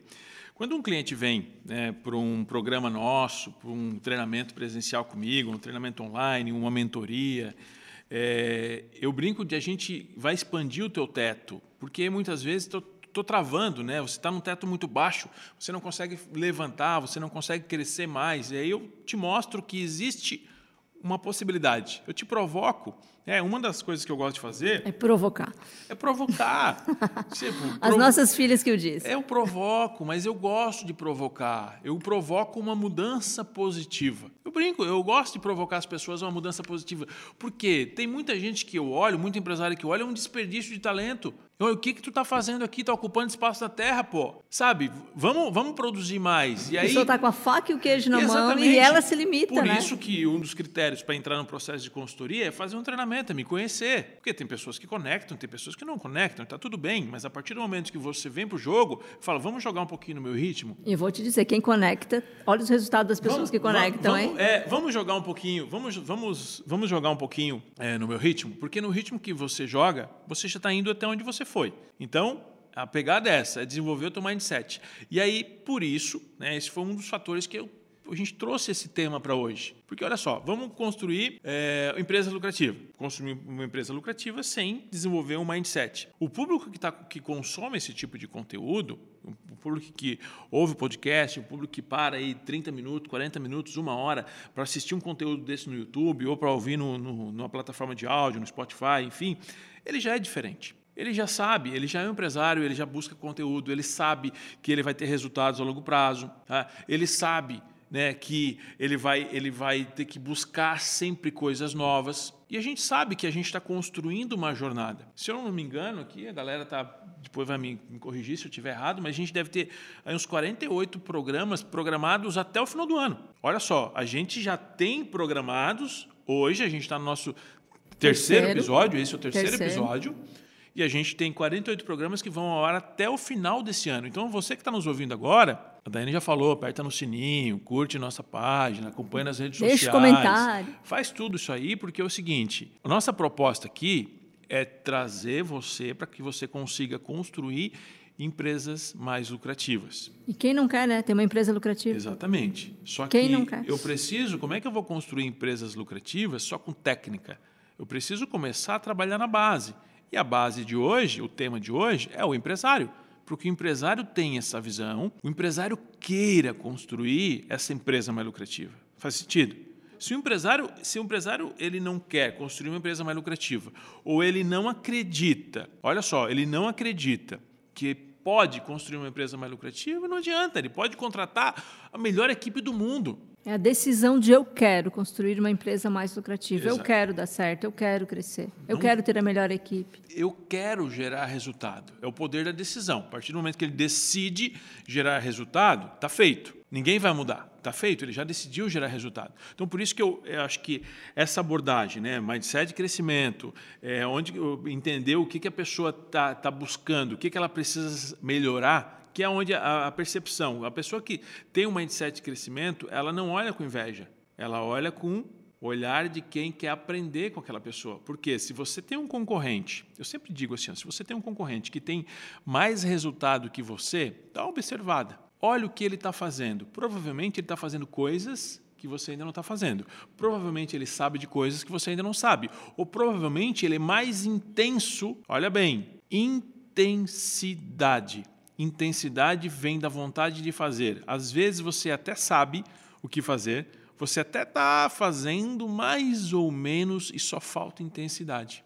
quando um cliente vem né, para um programa nosso, para um treinamento presencial comigo, um treinamento online, uma mentoria, é, eu brinco de a gente vai expandir o teu teto, porque muitas vezes estou travando, né? Você está num teto muito baixo, você não consegue levantar, você não consegue crescer mais. E aí eu te mostro que existe uma possibilidade. Eu te provoco. É uma das coisas que eu gosto de fazer. É provocar. É provocar. tipo, As nossas filhas que eu disse. Eu provoco, mas eu gosto de provocar. Eu provoco uma mudança positiva. Eu brinco, eu gosto de provocar as pessoas a uma mudança positiva. Porque tem muita gente que eu olho, muito empresário que olha, é um desperdício de talento. O que que tu tá fazendo aqui? Tá ocupando espaço da terra, pô. Sabe? Vamos, vamos produzir mais. E a aí... pessoa tá com a faca e o queijo na mão e ela se limita, Por né? isso que um dos critérios para entrar no processo de consultoria é fazer um treinamento, me conhecer. Porque tem pessoas que conectam, tem pessoas que não conectam, tá tudo bem. Mas a partir do momento que você vem pro jogo, fala, vamos jogar um pouquinho no meu ritmo. E eu vou te dizer, quem conecta, olha os resultados das pessoas vamos, que conectam, vamos, hein? É, vamos jogar um pouquinho, vamos, vamos, vamos jogar um pouquinho é, no meu ritmo, porque no ritmo que você joga, você já está indo até onde você foi. Então, a pegada é essa, é desenvolver o teu mindset. E aí, por isso, né, esse foi um dos fatores que eu a gente trouxe esse tema para hoje? Porque olha só, vamos construir é, empresa lucrativa. Construir uma empresa lucrativa sem desenvolver um mindset. O público que, tá, que consome esse tipo de conteúdo, o público que ouve o podcast, o público que para aí 30 minutos, 40 minutos, uma hora para assistir um conteúdo desse no YouTube ou para ouvir no, no, numa plataforma de áudio, no Spotify, enfim, ele já é diferente. Ele já sabe, ele já é um empresário, ele já busca conteúdo, ele sabe que ele vai ter resultados a longo prazo, tá? ele sabe né, que ele vai, ele vai ter que buscar sempre coisas novas. E a gente sabe que a gente está construindo uma jornada. Se eu não me engano aqui, a galera tá, depois vai me, me corrigir se eu estiver errado, mas a gente deve ter uns 48 programas programados até o final do ano. Olha só, a gente já tem programados, hoje a gente está no nosso terceiro, terceiro, episódio, esse é o terceiro, terceiro. episódio e a gente tem 48 programas que vão ao ar até o final desse ano. Então, você que está nos ouvindo agora, a Daiane já falou, aperta no sininho, curte nossa página, acompanha nas redes Deixa sociais. Deixa comentário. Faz tudo isso aí, porque é o seguinte, a nossa proposta aqui é trazer você para que você consiga construir empresas mais lucrativas. E quem não quer, né? Ter uma empresa lucrativa. Exatamente. Só quem que não quer? eu preciso, como é que eu vou construir empresas lucrativas só com técnica? Eu preciso começar a trabalhar na base. E a base de hoje, o tema de hoje, é o empresário. Porque o empresário tem essa visão, o empresário queira construir essa empresa mais lucrativa. Faz sentido? Se o empresário, se o empresário ele não quer construir uma empresa mais lucrativa, ou ele não acredita, olha só, ele não acredita que pode construir uma empresa mais lucrativa, não adianta, ele pode contratar a melhor equipe do mundo. É a decisão de eu quero construir uma empresa mais lucrativa, Exato. eu quero dar certo, eu quero crescer, eu não, quero ter a melhor equipe. Eu quero gerar resultado. É o poder da decisão. A partir do momento que ele decide gerar resultado, está feito. Ninguém vai mudar. Está feito, ele já decidiu gerar resultado. Então, por isso que eu, eu acho que essa abordagem, né, mindset de crescimento, é, onde entender o que, que a pessoa está tá buscando, o que, que ela precisa melhorar, que é onde a, a percepção, a pessoa que tem um mindset de crescimento, ela não olha com inveja, ela olha com olhar de quem quer aprender com aquela pessoa. Porque se você tem um concorrente, eu sempre digo assim, se você tem um concorrente que tem mais resultado que você, dá uma observada. Olha o que ele está fazendo. Provavelmente ele está fazendo coisas que você ainda não está fazendo. Provavelmente ele sabe de coisas que você ainda não sabe. Ou provavelmente ele é mais intenso. Olha bem, intensidade. Intensidade vem da vontade de fazer. Às vezes você até sabe o que fazer, você até está fazendo mais ou menos e só falta intensidade.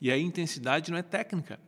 E a intensidade não é técnica,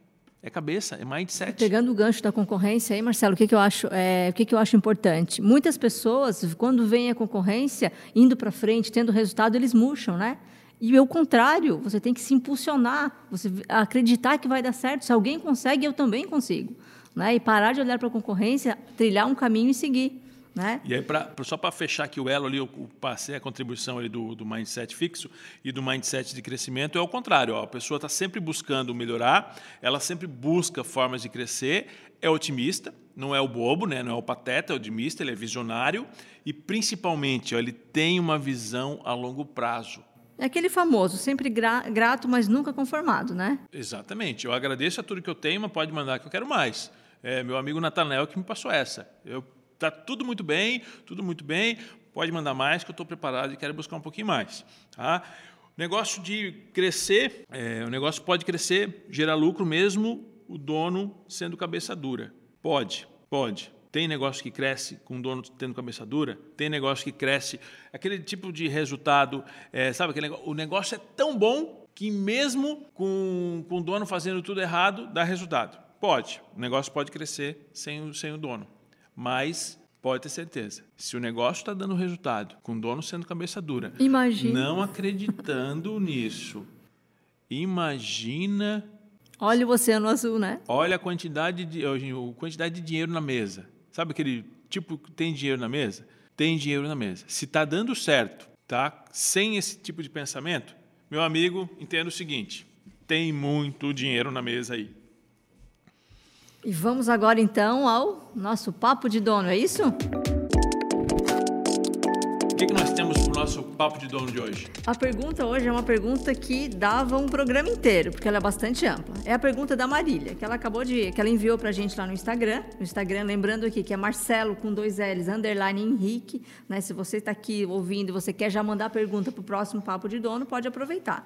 é cabeça, é mindset. Pegando o gancho da concorrência aí, Marcelo, o que, que eu acho, é, o que, que eu acho importante? Muitas pessoas, quando vem a concorrência, indo para frente, tendo resultado, eles murcham, né? E o contrário, você tem que se impulsionar, você acreditar que vai dar certo. Se alguém consegue, eu também consigo né? E parar de olhar para a concorrência, trilhar um caminho e seguir. Né? E aí, pra, só para fechar aqui o elo ali, eu passei a contribuição ali do, do mindset fixo e do mindset de crescimento, é o contrário. Ó, a pessoa está sempre buscando melhorar, ela sempre busca formas de crescer, é otimista, não é o bobo, né? não é o pateta, é otimista, ele é visionário e, principalmente, ó, ele tem uma visão a longo prazo. É aquele famoso, sempre gra grato, mas nunca conformado, né? Exatamente. Eu agradeço a tudo que eu tenho, mas pode mandar que eu quero mais. É meu amigo Natanel que me passou essa. Eu tá tudo muito bem, tudo muito bem. Pode mandar mais que eu estou preparado e quero buscar um pouquinho mais. Tá? O negócio de crescer, é, o negócio pode crescer, gerar lucro mesmo o dono sendo cabeça dura. Pode, pode. Tem negócio que cresce com o dono tendo cabeça dura, tem negócio que cresce, aquele tipo de resultado, é, sabe? Aquele negócio, o negócio é tão bom que mesmo com, com o dono fazendo tudo errado, dá resultado. Pode, o negócio pode crescer sem, sem o dono, mas pode ter certeza, se o negócio está dando resultado, com o dono sendo cabeça dura, imagina. não acreditando nisso, imagina. Olha o oceano azul, né? Olha a quantidade de, a quantidade de dinheiro na mesa. Sabe aquele tipo que tem dinheiro na mesa? Tem dinheiro na mesa. Se está dando certo, tá? Sem esse tipo de pensamento, meu amigo, entenda o seguinte: tem muito dinheiro na mesa aí. E vamos agora então ao nosso papo de dono, é isso? O que, que nós temos para o nosso papo de dono de hoje? A pergunta hoje é uma pergunta que dava um programa inteiro, porque ela é bastante ampla. É a pergunta da Marília, que ela acabou de. que ela enviou pra gente lá no Instagram. No Instagram, lembrando aqui que é Marcelo com dois L's, underline Henrique. Né? Se você está aqui ouvindo e você quer já mandar a pergunta pro próximo papo de dono, pode aproveitar.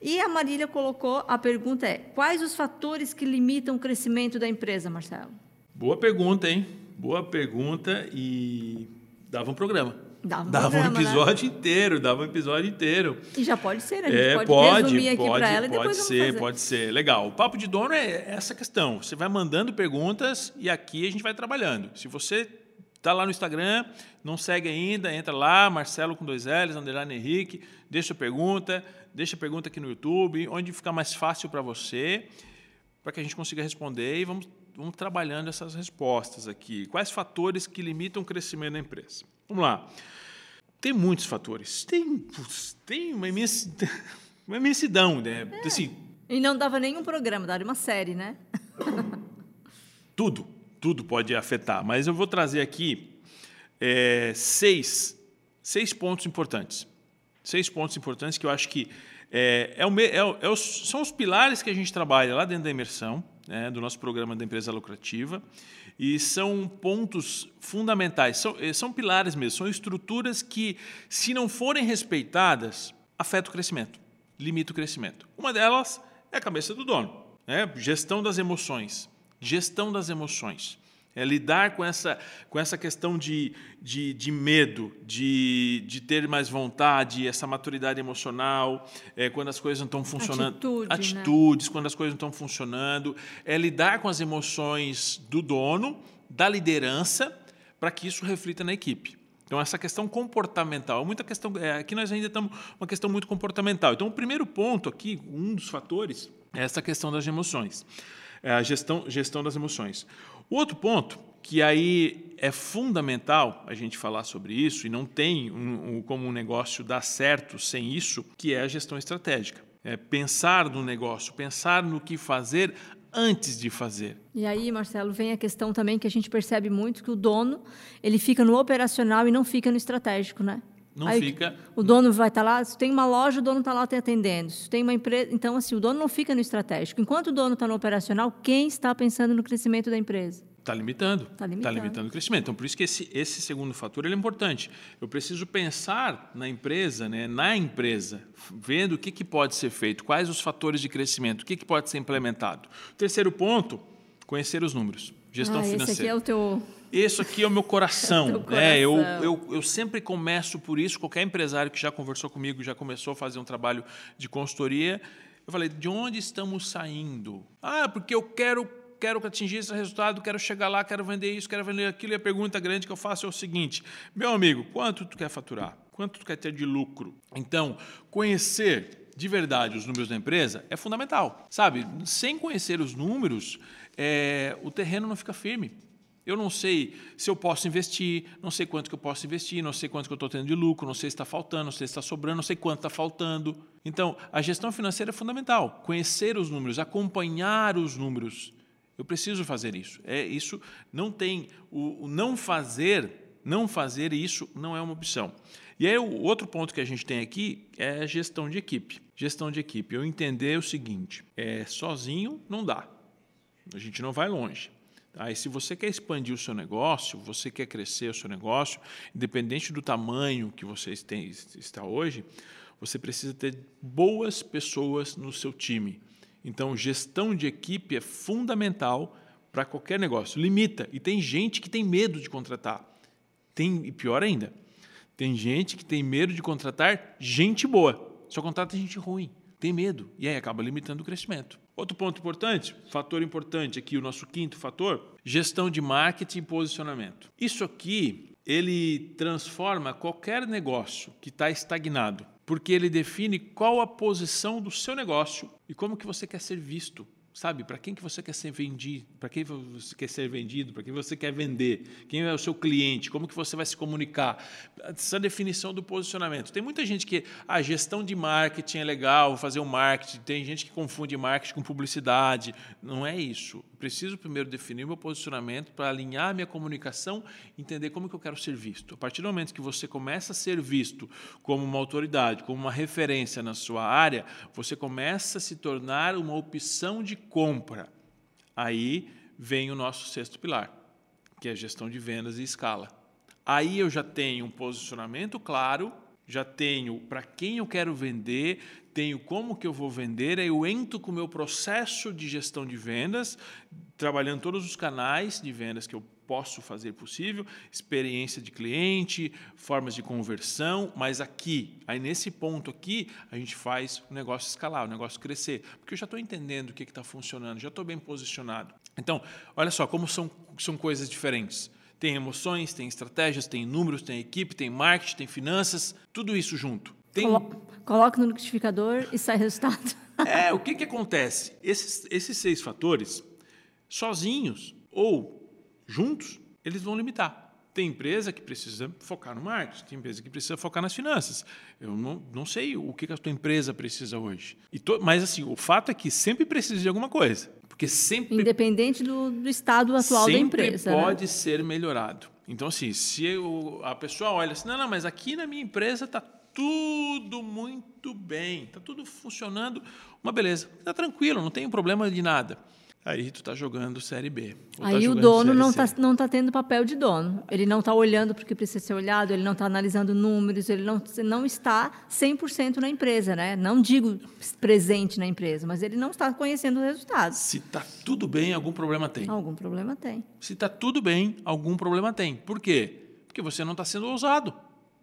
E a Marília colocou, a pergunta é: quais os fatores que limitam o crescimento da empresa, Marcelo? Boa pergunta, hein? Boa pergunta e dava um programa. Dava um, dava programa, um episódio né? inteiro, dava um episódio inteiro. E já pode ser, a gente é, pode, pode resumir aqui pode, para ela e pode depois ser, vamos fazer. pode ser. Legal. O papo de dono é essa questão. Você vai mandando perguntas e aqui a gente vai trabalhando. Se você está lá no Instagram, não segue ainda, entra lá, Marcelo com dois L's, underline Henrique, deixa a pergunta, deixa a pergunta aqui no YouTube, onde ficar mais fácil para você, para que a gente consiga responder e vamos, vamos trabalhando essas respostas aqui. Quais fatores que limitam o crescimento da empresa? Vamos lá. Tem muitos fatores. Tem, tem uma, imensa, uma imensidão, né? É. Assim, E não dava nenhum programa, dava uma série, né? tudo, tudo pode afetar. Mas eu vou trazer aqui é, seis, seis pontos importantes. Seis pontos importantes que eu acho que é, é o, é é os- são os pilares que a gente trabalha lá dentro da imersão, né, do nosso programa da empresa lucrativa, e são pontos fundamentais, são, eh, são pilares mesmo, são estruturas que, se não forem respeitadas, afetam o crescimento, limita o crescimento. Uma delas é a cabeça do dono, né? gestão das emoções, gestão das emoções. É lidar com essa, com essa questão de, de, de medo, de, de ter mais vontade, essa maturidade emocional, é, quando as coisas não estão funcionando. Atitude, né? atitudes, quando as coisas não estão funcionando. É lidar com as emoções do dono, da liderança, para que isso reflita na equipe. Então, essa questão comportamental, muita questão. É, aqui nós ainda estamos uma questão muito comportamental. Então, o primeiro ponto aqui, um dos fatores, é essa questão das emoções. É a gestão, gestão das emoções. O outro ponto, que aí é fundamental a gente falar sobre isso, e não tem um, um, como um negócio dar certo sem isso, que é a gestão estratégica. É pensar no negócio, pensar no que fazer antes de fazer. E aí, Marcelo, vem a questão também que a gente percebe muito que o dono, ele fica no operacional e não fica no estratégico, né? Não Aí, fica. O dono vai estar lá, se tem uma loja, o dono está lá te atendendo. Se tem uma empresa. Então, assim, o dono não fica no estratégico. Enquanto o dono está no operacional, quem está pensando no crescimento da empresa? Está limitando. Tá limitando. limitando o crescimento. Então, por isso que esse, esse segundo fator é importante. Eu preciso pensar na empresa, né, na empresa, vendo o que, que pode ser feito, quais os fatores de crescimento, o que, que pode ser implementado. Terceiro ponto, conhecer os números. Gestão ah, financeira. Esse aqui é o teu. Esse aqui é o meu coração. É o teu né? eu, coração. eu, eu sempre começo por isso. Qualquer empresário que já conversou comigo, já começou a fazer um trabalho de consultoria, eu falei: de onde estamos saindo? Ah, porque eu quero, quero atingir esse resultado, quero chegar lá, quero vender isso, quero vender aquilo. E a pergunta grande que eu faço é o seguinte: meu amigo, quanto tu quer faturar? Quanto tu quer ter de lucro? Então, conhecer de verdade os números da empresa é fundamental. Sabe, sem conhecer os números, é, o terreno não fica firme. Eu não sei se eu posso investir, não sei quanto que eu posso investir, não sei quanto que eu estou tendo de lucro, não sei se está faltando, não sei se está sobrando, não sei quanto está faltando. Então, a gestão financeira é fundamental. Conhecer os números, acompanhar os números. Eu preciso fazer isso. É isso. Não tem o, o não fazer, não fazer isso não é uma opção. E aí o outro ponto que a gente tem aqui é a gestão de equipe. Gestão de equipe. Eu entender o seguinte: é sozinho não dá. A gente não vai longe. Aí, se você quer expandir o seu negócio, você quer crescer o seu negócio, independente do tamanho que você tem, está hoje, você precisa ter boas pessoas no seu time. Então, gestão de equipe é fundamental para qualquer negócio. Limita. E tem gente que tem medo de contratar. Tem, e pior ainda, tem gente que tem medo de contratar gente boa. Só contrata gente ruim. Tem medo. E aí acaba limitando o crescimento. Outro ponto importante, fator importante aqui, o nosso quinto fator, gestão de marketing e posicionamento. Isso aqui, ele transforma qualquer negócio que está estagnado, porque ele define qual a posição do seu negócio e como que você quer ser visto. Sabe? Para quem que você quer ser vendido? Para quem você quer ser vendido? Para quem você quer vender? Quem é o seu cliente? Como que você vai se comunicar? Essa definição do posicionamento. Tem muita gente que a ah, gestão de marketing é legal, vou fazer o um marketing. Tem gente que confunde marketing com publicidade. Não é isso. preciso primeiro definir meu posicionamento para alinhar minha comunicação, entender como que eu quero ser visto. A partir do momento que você começa a ser visto como uma autoridade, como uma referência na sua área, você começa a se tornar uma opção de compra. Aí vem o nosso sexto pilar, que é a gestão de vendas e escala. Aí eu já tenho um posicionamento claro, já tenho para quem eu quero vender, tenho como que eu vou vender, aí eu entro com o meu processo de gestão de vendas, trabalhando todos os canais de vendas que eu posso fazer possível, experiência de cliente, formas de conversão, mas aqui, aí nesse ponto aqui, a gente faz o negócio escalar, o negócio crescer, porque eu já estou entendendo o que está funcionando, já estou bem posicionado. Então, olha só como são, são coisas diferentes. Tem emoções, tem estratégias, tem números, tem equipe, tem marketing, tem finanças, tudo isso junto. Tem... Coloca no notificador e sai resultado. É, o que, que acontece? Esses, esses seis fatores, sozinhos ou juntos, eles vão limitar. Tem empresa que precisa focar no marketing, tem empresa que precisa focar nas finanças. Eu não, não sei o que a tua empresa precisa hoje. To, mas assim, o fato é que sempre precisa de alguma coisa. Porque sempre. Independente do, do estado atual da empresa. Sempre né? pode né? ser melhorado. Então, assim, se eu, a pessoa olha assim, não, não, mas aqui na minha empresa está tudo muito bem, está tudo funcionando, uma beleza, está tranquilo, não tem problema de nada. Aí tu está jogando Série B. Tá Aí tá o dono não está não tá tendo papel de dono. Ele não está olhando para o que precisa ser olhado, ele não está analisando números, ele não, não está 100% na empresa. Né? Não digo presente na empresa, mas ele não está conhecendo os resultados. Se está tudo bem, algum problema tem. Algum problema tem. Se está tudo bem, algum problema tem. Por quê? Porque você não está sendo ousado.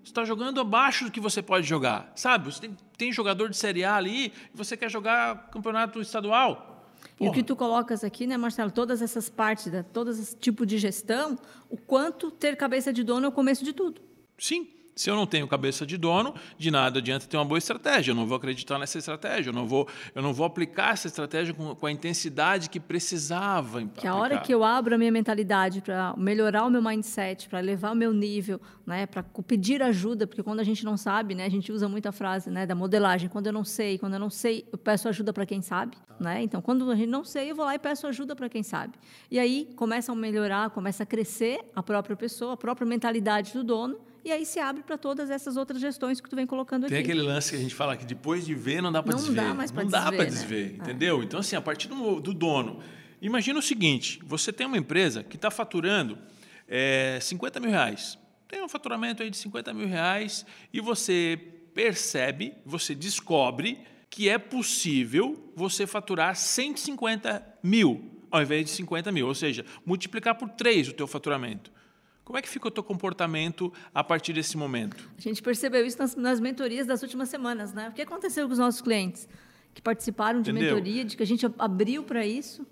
Você está jogando abaixo do que você pode jogar. Sabe? Você tem, tem jogador de Série A ali e você quer jogar campeonato estadual e o que tu colocas aqui, né, Marcelo, todas essas partes, da, todos esse tipo de gestão, o quanto ter cabeça de dono é o começo de tudo. Sim, se eu não tenho cabeça de dono, de nada adianta ter uma boa estratégia. Eu não vou acreditar nessa estratégia. Eu não vou, eu não vou aplicar essa estratégia com, com a intensidade que precisava. Que aplicar. a hora que eu abro a minha mentalidade para melhorar o meu mindset, para elevar o meu nível, né, para pedir ajuda, porque quando a gente não sabe, né, a gente usa muito a frase né, da modelagem. Quando eu não sei, quando eu não sei, eu peço ajuda para quem sabe. Né? Então, quando a gente não sei, eu vou lá e peço ajuda para quem sabe. E aí começa a melhorar, começa a crescer a própria pessoa, a própria mentalidade do dono e aí se abre para todas essas outras gestões que tu vem colocando Tem aqui. Tem aquele lance que a gente fala que depois de ver não dá para desver. Dá mais não dá para desver, né? entendeu? É. Então, assim, a partir do, do, dono. Imagina o seguinte: você tem uma empresa que está faturando é, 50 mil reais. Tem um faturamento aí de 50 mil reais e você percebe, você descobre que é possível você faturar 150 mil ao invés de 50 mil, ou seja, multiplicar por 3 o teu faturamento. Como é que fica o teu comportamento a partir desse momento? A gente percebeu isso nas, nas mentorias das últimas semanas, né? O que aconteceu com os nossos clientes que participaram de Entendeu? mentoria, de que a gente abriu para isso?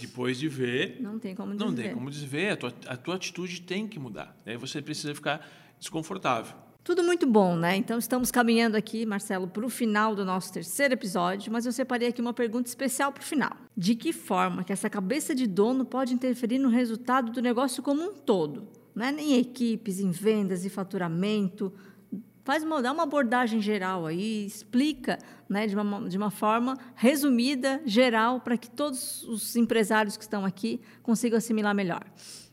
Depois de ver, não tem como desver. Não tem como desver. A tua, a tua atitude tem que mudar. Aí você precisa ficar desconfortável. Tudo muito bom, né? Então estamos caminhando aqui, Marcelo, para o final do nosso terceiro episódio, mas eu separei aqui uma pergunta especial para o final. De que forma que essa cabeça de dono pode interferir no resultado do negócio como um todo? Né? em equipes, em vendas e faturamento. Faz uma, dá uma abordagem geral aí, explica né, de, uma, de uma forma resumida, geral, para que todos os empresários que estão aqui consigam assimilar melhor.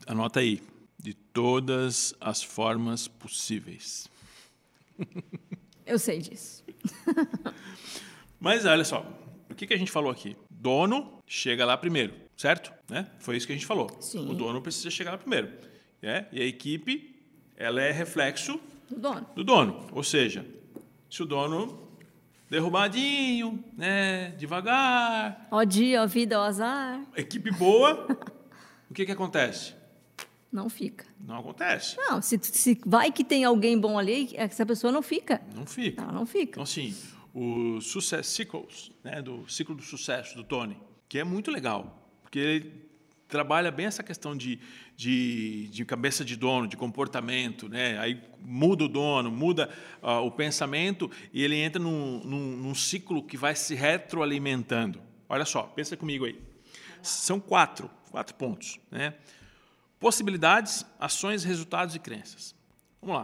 Anota aí, de todas as formas possíveis. Eu sei disso. Mas olha só, o que, que a gente falou aqui? Dono chega lá primeiro, certo? Né? Foi isso que a gente falou. Sim. O dono precisa chegar lá primeiro. Né? E a equipe ela é reflexo do dono. do dono. Ou seja, se o dono derrubadinho, né, devagar. Ó dia, ó vida, ó azar. Equipe boa, o que, que acontece? Não fica. Não acontece. Não, se, se vai que tem alguém bom ali, essa pessoa não fica. Não fica. Ela não fica. Então, assim, o Success Cycles, né, do ciclo do sucesso do Tony, que é muito legal, porque ele trabalha bem essa questão de, de, de, cabeça de dono, de comportamento, né? Aí muda o dono, muda uh, o pensamento e ele entra num, num, num, ciclo que vai se retroalimentando. Olha só, pensa comigo aí. São quatro, quatro pontos. Né? Possibilidades, ações, resultados e crenças. Vamos lá.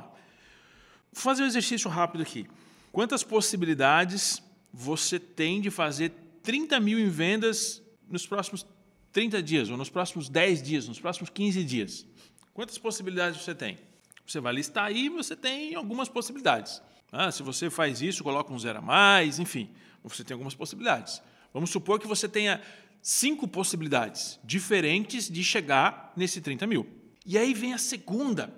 Vou fazer um exercício rápido aqui. Quantas possibilidades você tem de fazer 30 mil em vendas nos próximos 30 dias, ou nos próximos 10 dias, nos próximos 15 dias? Quantas possibilidades você tem? Você vai listar aí você tem algumas possibilidades. Ah, se você faz isso, coloca um zero a mais, enfim, você tem algumas possibilidades. Vamos supor que você tenha cinco possibilidades diferentes de chegar nesse 30 mil. E aí vem a segunda,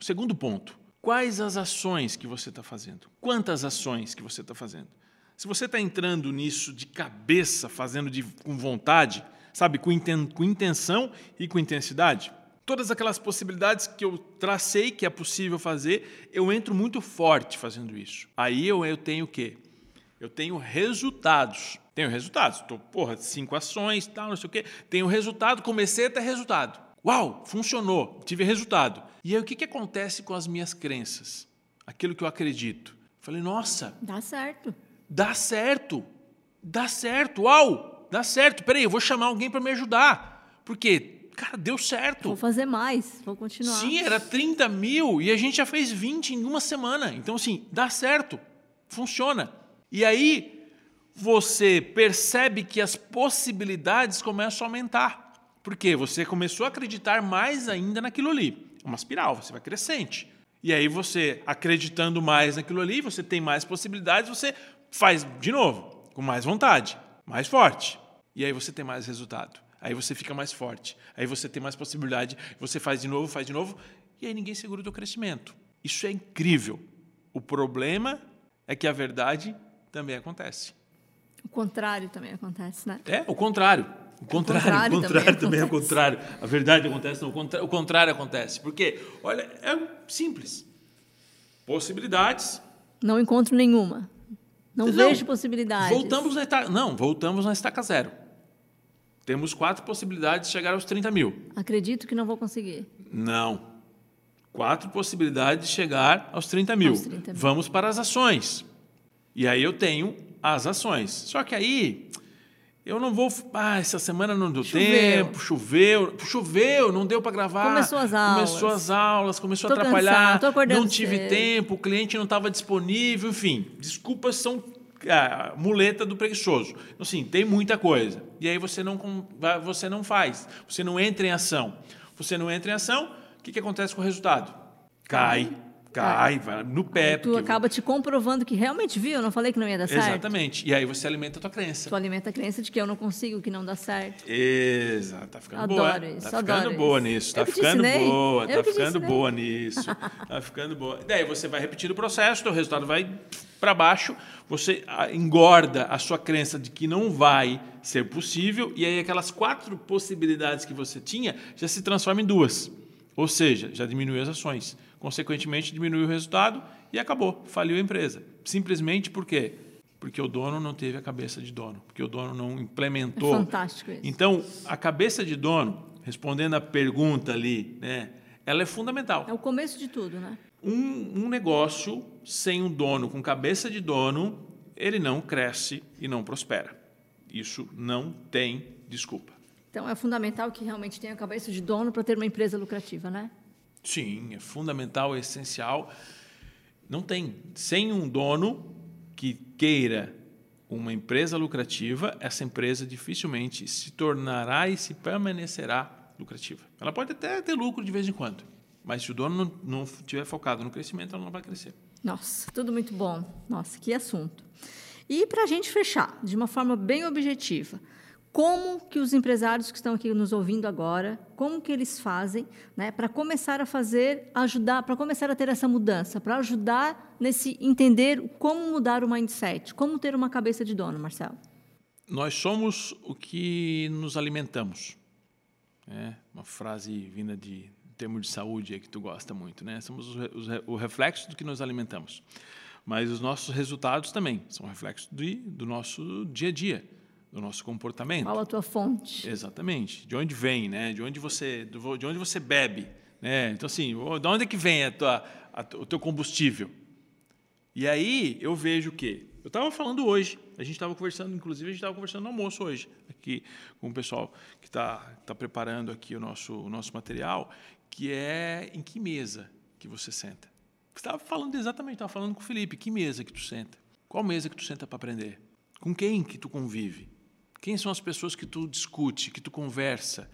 o segundo ponto. Quais as ações que você está fazendo? Quantas ações que você está fazendo? Se você está entrando nisso de cabeça, fazendo de, com vontade, sabe, com, inten, com intenção e com intensidade, todas aquelas possibilidades que eu tracei que é possível fazer, eu entro muito forte fazendo isso. Aí eu, eu tenho o quê? Eu tenho resultados. Tenho resultados. Estou, porra, cinco ações, tal, não sei o quê. Tenho resultado, comecei a ter resultado. Uau, funcionou, tive resultado. E aí o que, que acontece com as minhas crenças? Aquilo que eu acredito. Falei, nossa. Dá certo. Dá certo. Dá certo. Uau, dá certo. Peraí, eu vou chamar alguém para me ajudar. Porque cara, deu certo. Vou fazer mais, vou continuar. Sim, era 30 mil e a gente já fez 20 em uma semana. Então, assim, dá certo, funciona. E aí você percebe que as possibilidades começam a aumentar. Porque você começou a acreditar mais ainda naquilo ali. Uma espiral, você vai crescente. E aí você, acreditando mais naquilo ali, você tem mais possibilidades, você faz de novo, com mais vontade, mais forte. E aí você tem mais resultado. Aí você fica mais forte. Aí você tem mais possibilidade. Você faz de novo, faz de novo. E aí ninguém segura o teu crescimento. Isso é incrível. O problema é que a verdade também acontece. O contrário também acontece, né? É, o contrário. O contrário, o contrário, o contrário também, é o contrário. A verdade acontece, não, o contrário acontece. Porque, olha, é simples. Possibilidades. Não encontro nenhuma. Não, não vejo possibilidades. Voltamos na estaca, não, voltamos na estaca zero. Temos quatro possibilidades de chegar aos 30 mil. Acredito que não vou conseguir. Não. Quatro possibilidades de chegar aos 30 mil. Aos 30 mil. Vamos para as ações. E aí eu tenho as ações. Só que aí eu não vou. Ah, essa semana não deu choveu. tempo, choveu. Choveu, não deu para gravar. Começou as aulas. Começou as aulas, começou tô a atrapalhar. Cansado, não tive cedo. tempo, o cliente não estava disponível, enfim. Desculpas são a muleta do preguiçoso. Então, assim, tem muita coisa. E aí você não, você não faz, você não entra em ação. Você não entra em ação, o que, que acontece com o resultado? Cai. Cai, vai no pé. Aí tu acaba te comprovando que realmente viu, eu não falei que não ia dar certo. Exatamente. E aí você alimenta a tua crença. Tu alimenta a crença de que eu não consigo, que não dá certo. Exato. Tá ficando adoro boa. Isso, tá ficando boa nisso. Tá ficando boa. Eu tá ficando boa nisso. tá ficando boa. Daí você vai repetir o processo, teu resultado vai para baixo, você ah, engorda a sua crença de que não vai ser possível, e aí aquelas quatro possibilidades que você tinha já se transformam em duas. Ou seja, já diminui as ações. Consequentemente, diminui o resultado e acabou, faliu a empresa. Simplesmente por quê? Porque o dono não teve a cabeça de dono, porque o dono não implementou. É fantástico isso. Então, a cabeça de dono, respondendo a pergunta ali, né, ela é fundamental. É o começo de tudo, né? Um, um negócio sem um dono com cabeça de dono, ele não cresce e não prospera. Isso não tem desculpa. Então é fundamental que realmente tenha cabeça de dono para ter uma empresa lucrativa, né? Sim, é fundamental, é essencial. Não tem. Sem um dono que queira uma empresa lucrativa, essa empresa dificilmente se tornará e se permanecerá lucrativa. Ela pode até ter lucro de vez em quando, mas se o dono não, não tiver focado no crescimento, ela não vai crescer. Nossa, tudo muito bom. Nossa, que assunto. E para a gente fechar, de uma forma bem objetiva, como que os empresários que estão aqui nos ouvindo agora, como que eles fazem, né, para começar a fazer, ajudar, para começar a ter essa mudança, para ajudar nesse entender como mudar o mindset, como ter uma cabeça de dono, Marcelo? Nós somos o que nos alimentamos. É uma frase vinda de termo de saúde que tu gosta muito, né? Somos o reflexo do que nos alimentamos. Mas os nossos resultados também são reflexos de, do nosso dia a dia, do nosso comportamento. Qual a tua fonte? Exatamente. De onde vem, né? De onde você, de onde você bebe, né? Então assim, de onde é que vem a tua, a, o teu combustível? E aí eu vejo que Eu estava falando hoje, a gente estava conversando, inclusive a gente estava conversando no almoço hoje, aqui com o pessoal que está tá preparando aqui o nosso, o nosso material, que é em que mesa que você senta. Você estava falando exatamente, estava falando com o Felipe, que mesa que tu senta? Qual mesa que tu senta para aprender? Com quem que tu convive? Quem são as pessoas que tu discute, que tu conversa,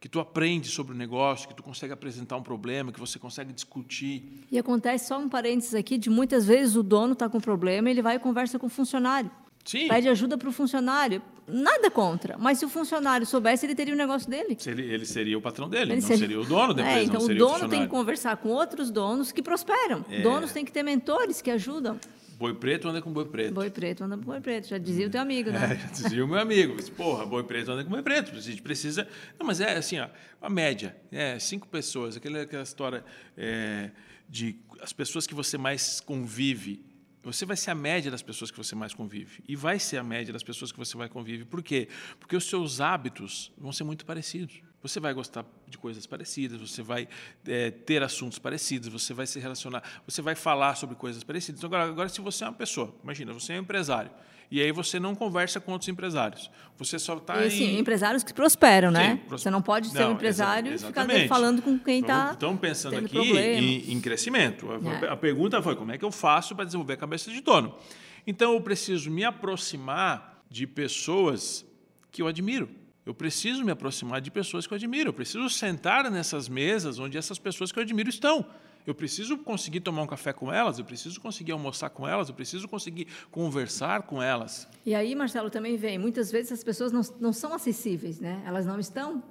que tu aprende sobre o negócio, que tu consegue apresentar um problema, que você consegue discutir. E acontece só um parênteses aqui de muitas vezes o dono está com problema, ele vai e conversa com o funcionário. Sim. Pede ajuda para o funcionário. Nada contra, mas se o funcionário soubesse, ele teria o negócio dele. Ele, ele seria o patrão dele, Ele não seria- seria o dono da empresa, É, então o dono tem funcionário. que conversar com outros donos que prosperam. É. Donos têm que ter mentores que ajudam. Boi preto anda com boi preto. Boi preto anda com boi preto, já dizia o teu amigo, né? É, já dizia o meu amigo, porra, boi preto anda com boi preto. A gente precisa. Não, mas é assim, ó, a média, é cinco pessoas, aquela, aquela história é, de as pessoas que você mais convive. Você vai ser a média das pessoas que você mais convive. E vai ser a média das pessoas que você vai conviver. Por quê? Porque os seus hábitos vão ser muito parecidos. Você vai gostar de coisas parecidas, você vai é, ter assuntos parecidos, você vai se relacionar, você vai falar sobre coisas parecidas. Então, agora, agora, se você é uma pessoa, imagina, você é um empresário, e aí você não conversa com outros empresários, você só está em... empresários que prosperam, né? Sim, pros- Você não pode ser Não, um empresário exa- e ficar exatamente. falando com quem está. Estamos pensando aqui em, em crescimento. A- É. A pergunta foi como é que eu faço para desenvolver a cabeça de dono? Então eu preciso me aproximar de pessoas que eu admiro. Eu preciso me aproximar de pessoas que eu admiro. Eu preciso sentar nessas mesas onde essas pessoas que eu admiro estão. Eu preciso conseguir tomar um café com elas, eu preciso conseguir almoçar com elas, eu preciso conseguir conversar com elas. E aí, Marcelo, também vem. Muitas vezes as pessoas não, não são acessíveis, né? Elas não estão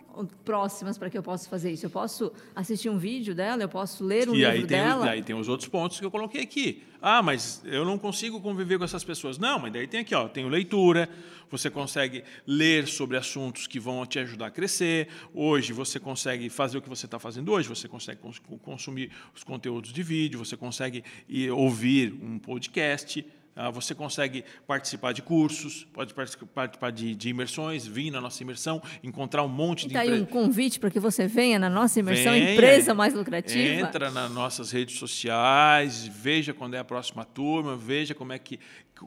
próximas para que eu possa fazer isso. Eu posso assistir um vídeo dela, eu posso ler um e livro tem, dela. e aí tem os outros pontos que eu coloquei aqui. Ah, mas eu não consigo conviver com essas pessoas. Não, mas daí tem aqui, ó, tenho leitura, você consegue ler sobre assuntos que vão te ajudar a crescer. Hoje você consegue fazer o que você está fazendo hoje, você consegue cons- consumir os conteúdos de vídeo, você consegue ir ouvir um podcast. Ah, você consegue participar de cursos, pode participar de, de imersões, vir na nossa imersão, encontrar um monte E de tá aí empre- um convite para que você venha na nossa imersão Venha, Empresa Mais Lucrativa. Entra nas nossas redes sociais, veja quando é a próxima turma, veja como é que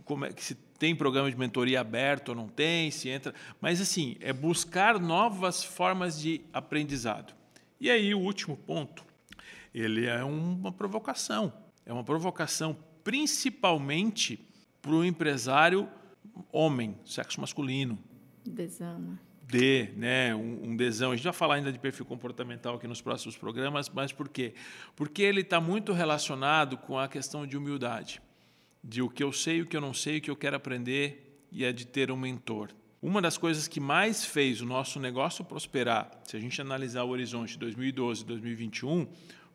como é que se tem programa de mentoria aberto ou não tem, se entra, mas assim, é buscar novas formas de aprendizado. E aí o último ponto, ele é uma provocação. É uma provocação principalmente para o empresário homem, sexo masculino Desama. de né, um, um desão. A gente vai falar ainda de perfil comportamental aqui nos próximos programas, mas por quê? Porque ele está muito relacionado com a questão de humildade, de o que eu sei, o que eu não sei, o que eu quero aprender e é de ter um mentor. Uma das coisas que mais fez o nosso negócio prosperar, se a gente analisar o horizonte 2012 2021,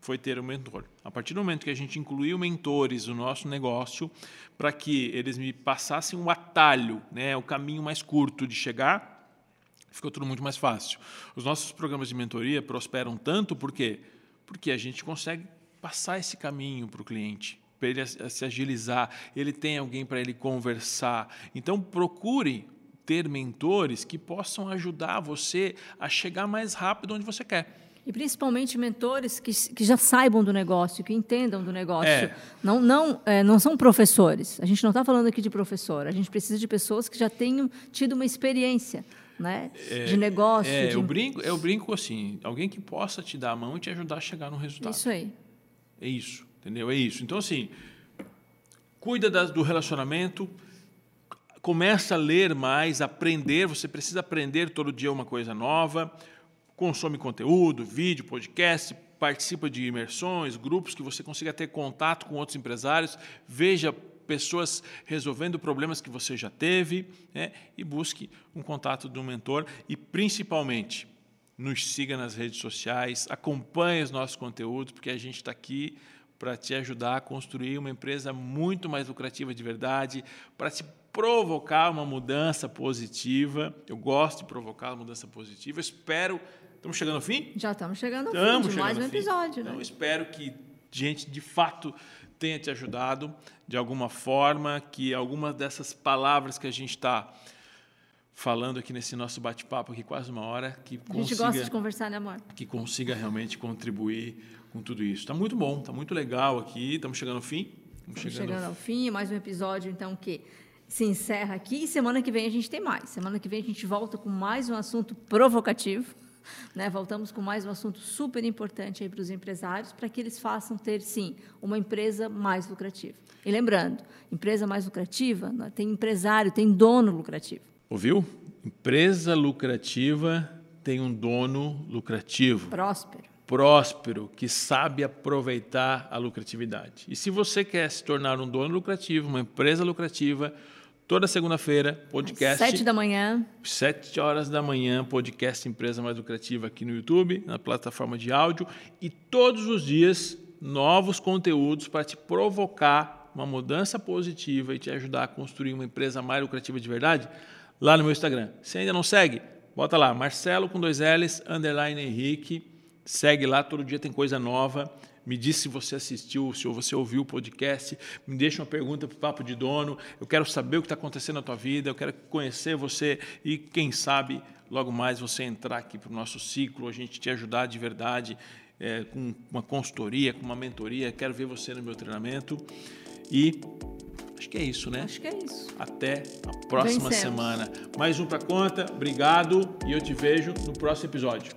foi ter um mentor. A partir do momento que a gente incluiu mentores no nosso negócio, para que eles me passassem um atalho, né, o caminho mais curto de chegar, ficou tudo muito mais fácil. Os nossos programas de mentoria prosperam tanto por quê? Porque a gente consegue passar esse caminho para o cliente, para ele se agilizar, ele tem alguém para ele conversar. Então procure ter mentores que possam ajudar você a chegar mais rápido onde você quer. E principalmente mentores que, que já saibam do negócio, que entendam do negócio. É. Não, não, é, não são professores. A gente não está falando aqui de professor. A gente precisa de pessoas que já tenham tido uma experiência né? de negócio. É, de... eu brinco, eu brinco assim, alguém que possa te dar a mão e te ajudar a chegar no resultado. Isso aí. É isso, entendeu? É isso. Então, assim, cuida das- do relacionamento, começa a ler mais, aprender. Você precisa aprender todo dia uma coisa nova. Consome conteúdo, vídeo, podcast, participa de imersões, grupos que você consiga ter contato com outros empresários, veja pessoas resolvendo problemas que você já teve né? e busque um contato de um mentor e, principalmente, nos siga nas redes sociais, acompanhe os nossos conteúdos, porque a gente está aqui para te ajudar a construir uma empresa muito mais lucrativa de verdade, para te provocar uma mudança positiva. Eu gosto de provocar uma mudança positiva. Espero. Estamos chegando ao fim? Já estamos chegando ao Estamos fim de mais um episódio. Então, Né? espero que gente de fato tenha te ajudado de alguma forma, que alguma dessas palavras que a gente está falando aqui nesse nosso bate-papo aqui quase uma hora, que A gente consiga gosta de conversar, né, amor? que consiga realmente contribuir com tudo isso. Está muito bom, está muito legal aqui, estamos chegando ao fim. chegando, chegando ao fim. Mais um episódio, então, que se encerra aqui. E semana que vem a gente tem mais. Semana que vem a gente volta com mais um assunto provocativo. Né? Voltamos com mais um assunto super importante para os empresários, para que eles façam ter, sim, uma empresa mais lucrativa. E lembrando, empresa mais lucrativa né, tem empresário, tem dono lucrativo. Ouviu? Empresa lucrativa tem um dono lucrativo. Próspero. Próspero, que sabe aproveitar a lucratividade. E se você quer se tornar um dono lucrativo, uma empresa lucrativa, Toda segunda-feira, podcast. Às sete da manhã. Sete horas da manhã, podcast Empresa Mais Lucrativa aqui no YouTube, na plataforma de áudio. E todos os dias, novos conteúdos para te provocar uma mudança positiva e te ajudar a construir uma empresa mais lucrativa de verdade lá no meu Instagram. Se ainda não segue, bota lá, Marcelo com dois L's, underline Henrique. Segue lá, todo dia tem coisa nova. Me diz se você assistiu, se você ouviu o podcast. Me deixa uma pergunta para o Papo de Dono. Eu quero saber o que está acontecendo na tua vida. Eu quero conhecer você e, quem sabe, logo mais você entrar aqui para o nosso ciclo, a gente te ajudar de verdade é, com uma consultoria, com uma mentoria. Quero ver você no meu treinamento. E acho que é isso, né? Acho que é isso. Até a próxima Vencemos. semana. Mais um para conta. Obrigado e eu te vejo no próximo episódio.